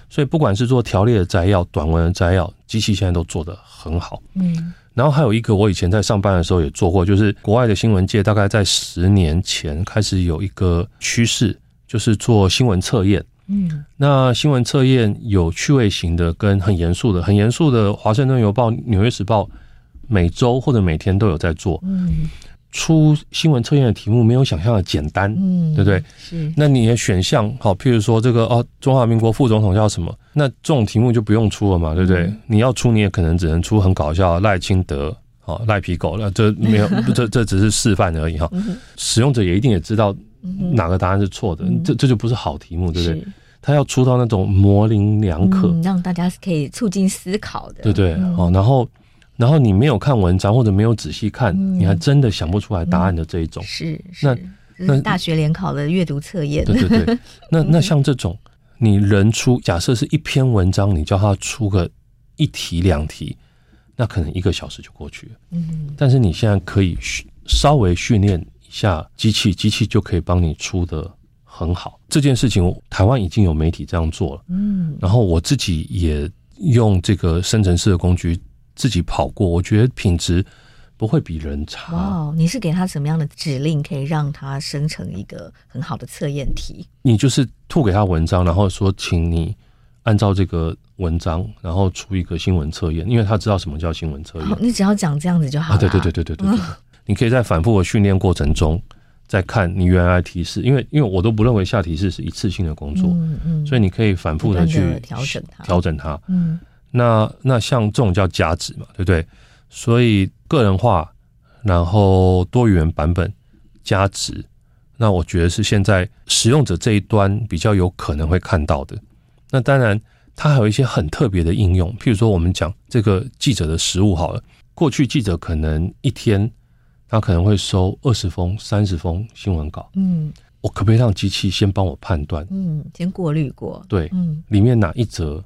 所以不管是做条列的摘要、短文的摘要，机器现在都做得很好。嗯，然后还有一个，我以前在上班的时候也做过，就是国外的新闻界大概在十年前开始有一个趋势，就是做新闻测验。嗯，那新闻测验有趣味型的跟很严肃的，很严肃的，《华盛顿邮报》、《纽约时报》每周或者每天都有在做。嗯。出新闻测验的题目没有想象的简单，嗯，对不对？是。那你的选项好，譬如说这个哦，中华民国副总统叫什么？那这种题目就不用出了嘛，对不对？嗯、你要出，你也可能只能出很搞笑赖清德，好赖皮狗，那这没有，这这只是示范而已哈。使用者也一定也知道哪个答案是错的，这这就不是好题目，对不对？他要出到那种模棱两可，让大家可以促进思考的，对对？哦，然后。然后你没有看文章或者没有仔细看，嗯、你还真的想不出来答案的这一种。是，是那那大学联考的阅读测验。对对对。那那像这种，你人出假设是一篇文章，你叫他出个一题两题，那可能一个小时就过去了。嗯，但是你现在可以稍微训练一下机器，机器就可以帮你出的很好。这件事情，台湾已经有媒体这样做了。嗯，然后我自己也用这个生成式的工具自己跑过，我觉得品质。不会比人差。哇，你是给他什么样的指令，可以让他生成一个很好的测验题？你就是吐给他文章，然后说，请你按照这个文章，然后出一个新闻测验，因为他知道什么叫新闻测验。哦，你只要讲这样子就好了。啊，对对对对对对你可以在反复的训练过程中，再看你原来提示，因为因为我都不认为下提示是一次性的工作，嗯嗯，所以你可以反复的去调整它，调整它。嗯，那那像这种叫价值嘛，对不对？所以个人化，然后多语言版本加值，那我觉得是现在使用者这一端比较有可能会看到的。那当然，它还有一些很特别的应用，譬如说我们讲这个记者的实物好了，过去记者可能一天他可能会收二十封、三十封新闻稿，嗯，我可不可以让机器先帮我判断？嗯，先过滤过，对，嗯，里面哪一则？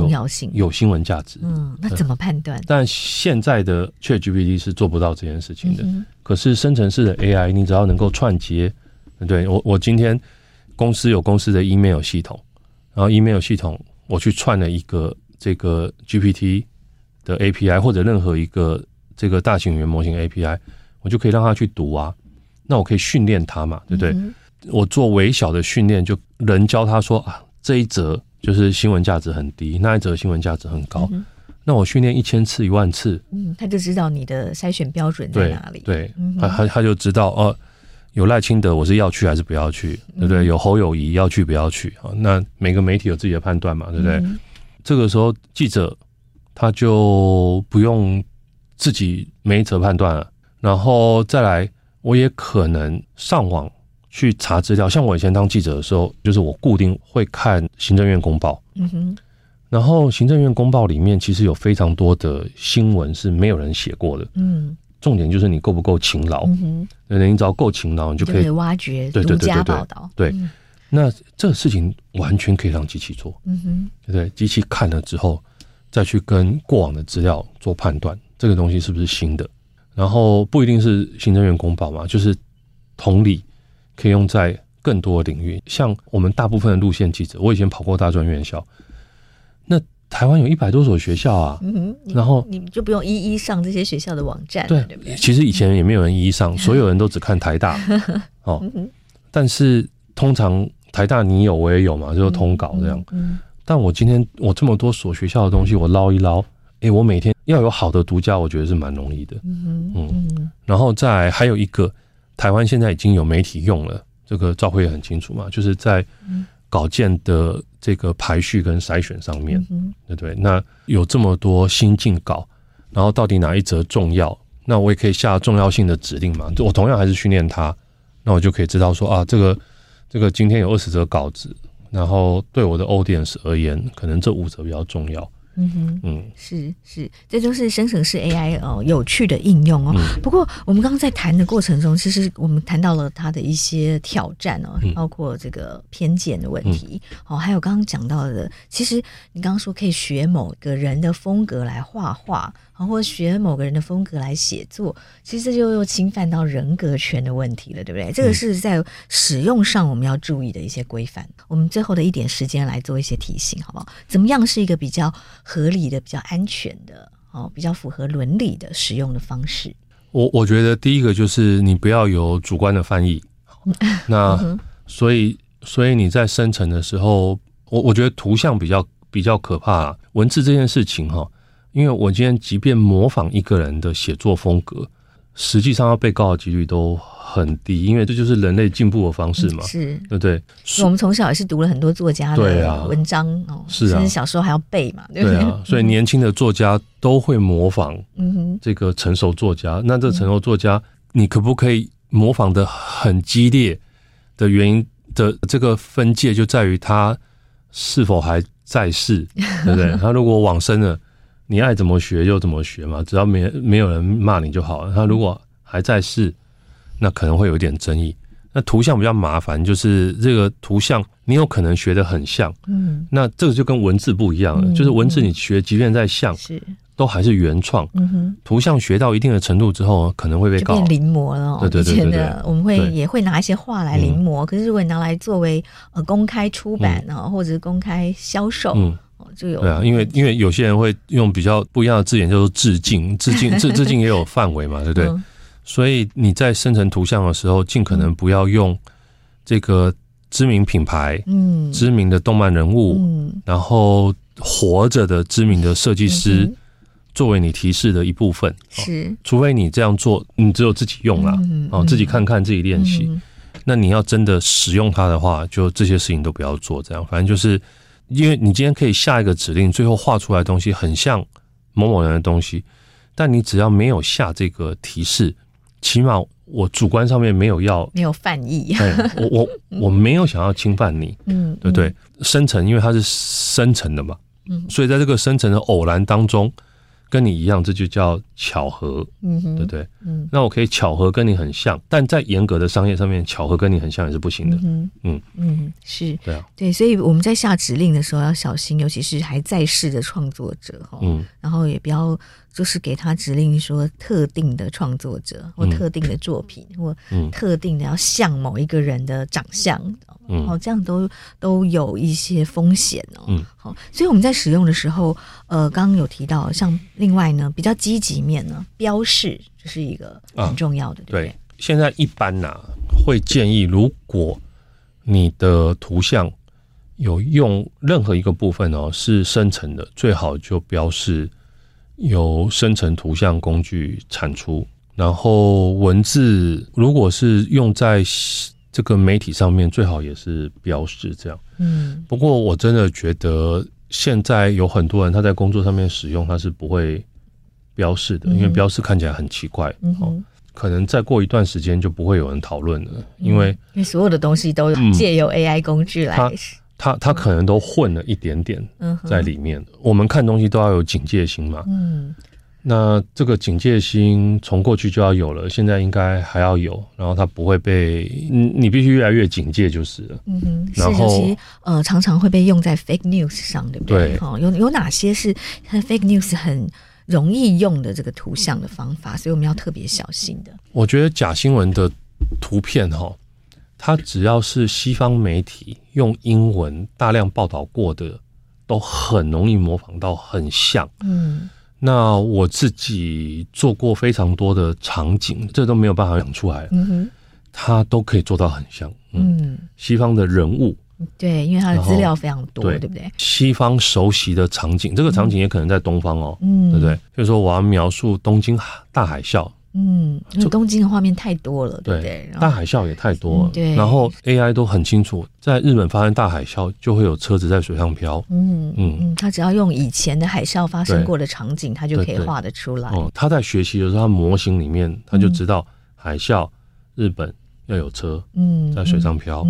重要性有新闻价值，嗯，那怎么判断？但现在的 ChatGPT 是做不到这件事情的。嗯、可是生成式的 AI，你只要能够串接，对我，我今天公司有公司的 email 系统，然后 email 系统我去串了一个这个 GPT 的 API，或者任何一个这个大型语言模型 API，我就可以让它去读啊。那我可以训练它嘛，对不对？嗯、我做微小的训练，就人教他说啊，这一则。就是新闻价值很低，那一则新闻价值很高。嗯、那我训练一千次、一万次，嗯，他就知道你的筛选标准在哪里。对，他他他就知道哦，有赖清德，我是要去还是不要去，对不对？有侯友谊要去不要去啊？那每个媒体有自己的判断嘛，对不对？嗯、这个时候记者他就不用自己每一则判断了，然后再来，我也可能上网。去查资料，像我以前当记者的时候，就是我固定会看行政院公报，嗯哼，然后行政院公报里面其实有非常多的新闻是没有人写过的，嗯，重点就是你够不够勤劳，嗯哼，你只要够勤劳，你就可以挖掘独家报道，对，那这个事情完全可以让机器做，嗯哼，对不对？机器看了之后，再去跟过往的资料做判断，这个东西是不是新的？然后不一定是行政院公报嘛，就是同理。可以用在更多的领域，像我们大部分的路线记者，我以前跑过大专院校，那台湾有一百多所学校啊，嗯，然后你们就不用一一上这些学校的网站，对，对不对？其实以前也没有人一一上，所有人都只看台大，哦，但是通常台大你有我也有嘛，就是通稿这样，嗯，但我今天我这么多所学校的东西，我捞一捞，哎，我每天要有好的独家，我觉得是蛮容易的，嗯嗯，然后再还有一个。台湾现在已经有媒体用了，这个赵辉也很清楚嘛，就是在稿件的这个排序跟筛选上面，对不对？那有这么多新进稿，然后到底哪一则重要？那我也可以下重要性的指令嘛。我同样还是训练它，那我就可以知道说啊，这个这个今天有二十则稿子，然后对我的 audience 而言，可能这五则比较重要。嗯哼，嗯，是是，这都是生成式 AI 哦，有趣的应用哦。嗯、不过我们刚刚在谈的过程中，其实我们谈到了它的一些挑战哦，嗯、包括这个偏见的问题、嗯、哦，还有刚刚讲到的，其实你刚刚说可以学某个人的风格来画画。啊，或者学某个人的风格来写作，其实这就又侵犯到人格权的问题了，对不对？这个是在使用上我们要注意的一些规范。我们最后的一点时间来做一些提醒，好不好？怎么样是一个比较合理的、比较安全的、哦，比较符合伦理的使用的方式？我我觉得第一个就是你不要有主观的翻译。那所以所以你在生成的时候，我我觉得图像比较比较可怕，文字这件事情哈。因为我今天即便模仿一个人的写作风格，实际上要被告的几率都很低，因为这就是人类进步的方式嘛，是，对不对？我们从小也是读了很多作家的文章哦，是啊，甚至小时候还要背嘛，对不对？对啊，所以年轻的作家都会模仿，嗯哼，这个成熟作家。那这成熟作家，你可不可以模仿的很激烈的原因的这个分界就在于他是否还在世，对不对？他如果往生了。你爱怎么学就怎么学嘛，只要没没有人骂你就好了。他如果还在世，那可能会有点争议。那图像比较麻烦，就是这个图像你有可能学的很像，嗯，那这个就跟文字不一样了，嗯、就是文字你学，即便再像，是都还是原创。嗯哼，图像学到一定的程度之后，可能会被告临摹了。对对对对，对，我们会也会拿一些画来临摹，可是如果你拿来作为呃公开出版啊，或者是公开销售，嗯。就有对啊，因为因为有些人会用比较不一样的字眼，叫做致敬，致敬，致 致敬也有范围嘛，对不对？嗯、所以你在生成图像的时候，尽可能不要用这个知名品牌、嗯，知名的动漫人物，嗯，然后活着的知名的设计师作为你提示的一部分，是，除非你这样做，你只有自己用啦，哦，自己看看，自己练习。那你要真的使用它的话，就这些事情都不要做，这样，反正就是。因为你今天可以下一个指令，最后画出来的东西很像某某人的东西，但你只要没有下这个提示，起码我主观上面没有要没有犯意，我我我没有想要侵犯你，嗯，对不对？生成，因为它是生成的嘛，嗯，所以在这个生成的偶然当中。跟你一样，这就叫巧合，嗯哼，对不对？嗯，那我可以巧合跟你很像，但在严格的商业上面，巧合跟你很像也是不行的。嗯嗯。嗯，是，对啊，对，所以我们在下指令的时候要小心，尤其是还在世的创作者哈，嗯，然后也不要就是给他指令说特定的创作者或特定的作品，嗯，或特定的要像某一个人的长相。嗯，好，这样都都有一些风险哦。嗯，好，所以我们在使用的时候，呃，刚刚有提到，像另外呢，比较积极面呢，标示就是一个很重要的，啊、对不对？对，现在一般呐、啊，会建议，如果你的图像有用任何一个部分哦是生成的，最好就标示由生成图像工具产出，然后文字如果是用在。这个媒体上面最好也是标示这样，嗯。不过我真的觉得现在有很多人他在工作上面使用，他是不会标示的，因为标示看起来很奇怪。哦，可能再过一段时间就不会有人讨论了，因为因为所有的东西都借由 AI 工具来，他他可能都混了一点点在里面。我们看东西都要有警戒心嘛，嗯。那这个警戒心从过去就要有了，现在应该还要有，然后它不会被你，你必须越来越警戒就是了。嗯哼，然后呃常常会被用在 fake news 上，对不对？对，有有哪些是 fake news 很容易用的这个图像的方法，所以我们要特别小心的。我觉得假新闻的图片哈，它只要是西方媒体用英文大量报道过的，都很容易模仿到很像。嗯。那我自己做过非常多的场景，这都没有办法讲出来。嗯哼，它都可以做到很像。嗯，西方的人物，对，因为它的资料非常多，对，对不对？西方熟悉的场景，这个场景也可能在东方哦。嗯，对不对？就是说，我要描述东京大海啸。嗯，因为东京的画面太多了，对不对？大海啸也太多了，对。然后 AI 都很清楚，在日本发生大海啸，就会有车子在水上漂。嗯嗯，他只要用以前的海啸发生过的场景，他就可以画得出来。哦，他在学习的时候，他模型里面他就知道海啸，日本要有车，嗯，在水上漂。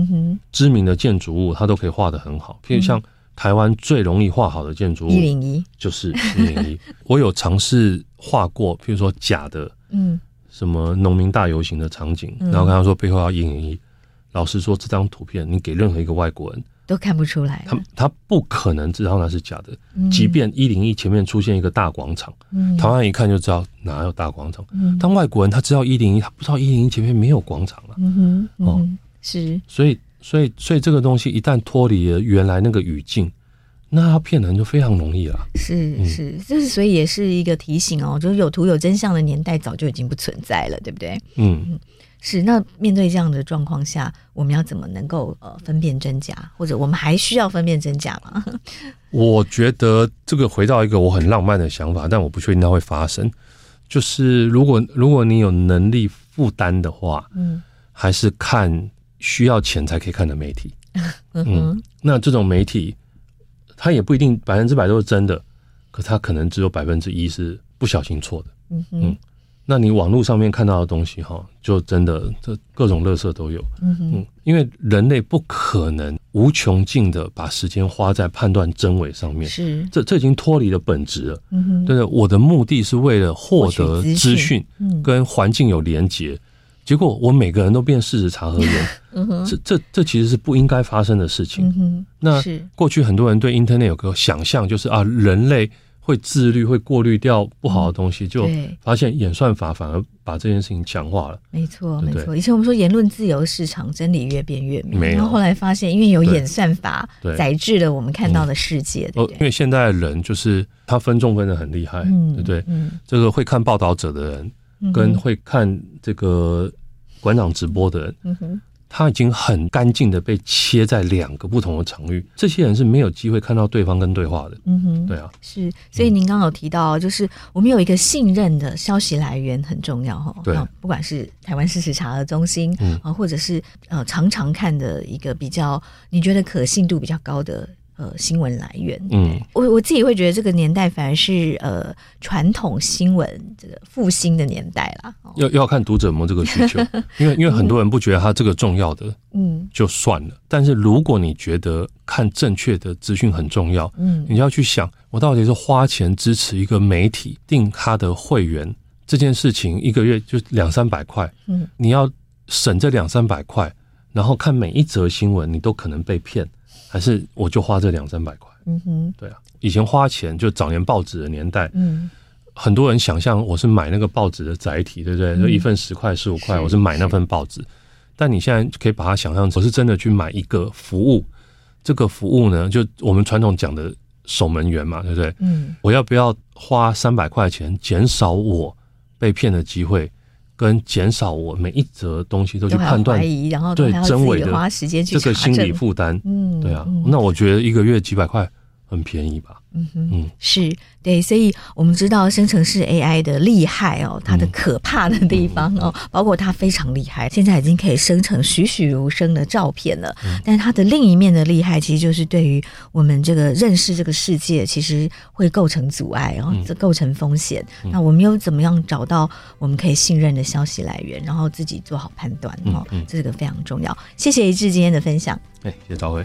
知名的建筑物他都可以画得很好，譬如像台湾最容易画好的建筑物，一零一就是一零一。我有尝试画过，譬如说假的。嗯，什么农民大游行的场景，然后跟他说背后要一零一，老实说，这张图片你给任何一个外国人都看不出来，他他不可能知道那是假的。即便一零一前面出现一个大广场，台湾人一看就知道哪有大广场。但外国人他知道一零一，他不知道一零一前面没有广场啊。嗯哼，哦，是，所以所以所以这个东西一旦脱离了原来那个语境。那他骗人就非常容易了，是是，就是所以也是一个提醒哦，就是有图有真相的年代早就已经不存在了，对不对？嗯，是。那面对这样的状况下，我们要怎么能够呃分辨真假，或者我们还需要分辨真假吗？我觉得这个回到一个我很浪漫的想法，但我不确定它会发生。就是如果如果你有能力负担的话，嗯，还是看需要钱才可以看的媒体，嗯，嗯，那这种媒体。它也不一定百分之百都是真的，可它可能只有百分之一是不小心错的。嗯哼嗯，那你网络上面看到的东西哈，就真的这各种垃圾都有。嗯哼嗯，因为人类不可能无穷尽的把时间花在判断真伪上面。是，这这已经脱离了本质了。嗯哼，对的，我的目的是为了获得资讯，跟环境有连结。结果我每个人都变事实查核员，这这这其实是不应该发生的事情。嗯，那是过去很多人对 Internet 有个想象，就是啊，人类会自律，会过滤掉不好的东西，就对发现演算法反而把这件事情强化了。没错，对不对没错。以前我们说言论自由市场，真理越辩越明。然后后来发现，因为有演算法对宰制了我们看到的世界？因为现在的人就是他分众分的很厉害，嗯对不对？嗯，这个会看报道者的人，跟会看这个馆长直播的人，嗯哼，他已经很干净的被切在两个不同的场域，这些人是没有机会看到对方跟对话的。嗯哼，对啊，是。所以您刚刚有提到，就是我们有一个信任的消息来源很重要哈。对那不管是台湾事实查核中心，嗯啊，或者是呃常常看的一个比较你觉得可信度比较高的。呃，新闻来源，嗯，我我自己会觉得这个年代反而是呃传统新闻这个复兴的年代啦。哦、要要看读者有没有这个需求，因为因为很多人不觉得它这个重要的，嗯就算了。但是如果你觉得看正确的资讯很重要，嗯，你就要去想，我到底是花钱支持一个媒体订他的会员这件事情，一个月就两三百块，嗯，你要省这两三百块，然后看每一则新闻，你都可能被骗。还是我就花这两三百块，嗯哼，对啊，以前花钱就早年报纸的年代，嗯，很多人想象我是买那个报纸的载体，对不对？嗯、就一份十块、十五块，我是买那份报纸。但你现在可以把它想象成，我是真的去买一个服务，这个服务呢，就我们传统讲的守门员嘛，对不对？嗯，我要不要花三百块钱，减少我被骗的机会？跟减少我每一则东西都去判断，然后对真伪的花时间去这个心理负担，嗯，对啊，嗯、那我觉得一个月几百块很便宜吧。嗯哼，嗯，是对，所以我们知道生成式 AI 的厉害哦，它的可怕的地方哦，嗯、包括它非常厉害，现在已经可以生成栩栩如生的照片了。嗯、但它的另一面的厉害，其实就是对于我们这个认识这个世界，其实会构成阻碍，然后这构成风险。嗯、那我们又怎么样找到我们可以信任的消息来源，然后自己做好判断哦？这个非常重要。谢谢一志今天的分享。哎，谢谢兆徽。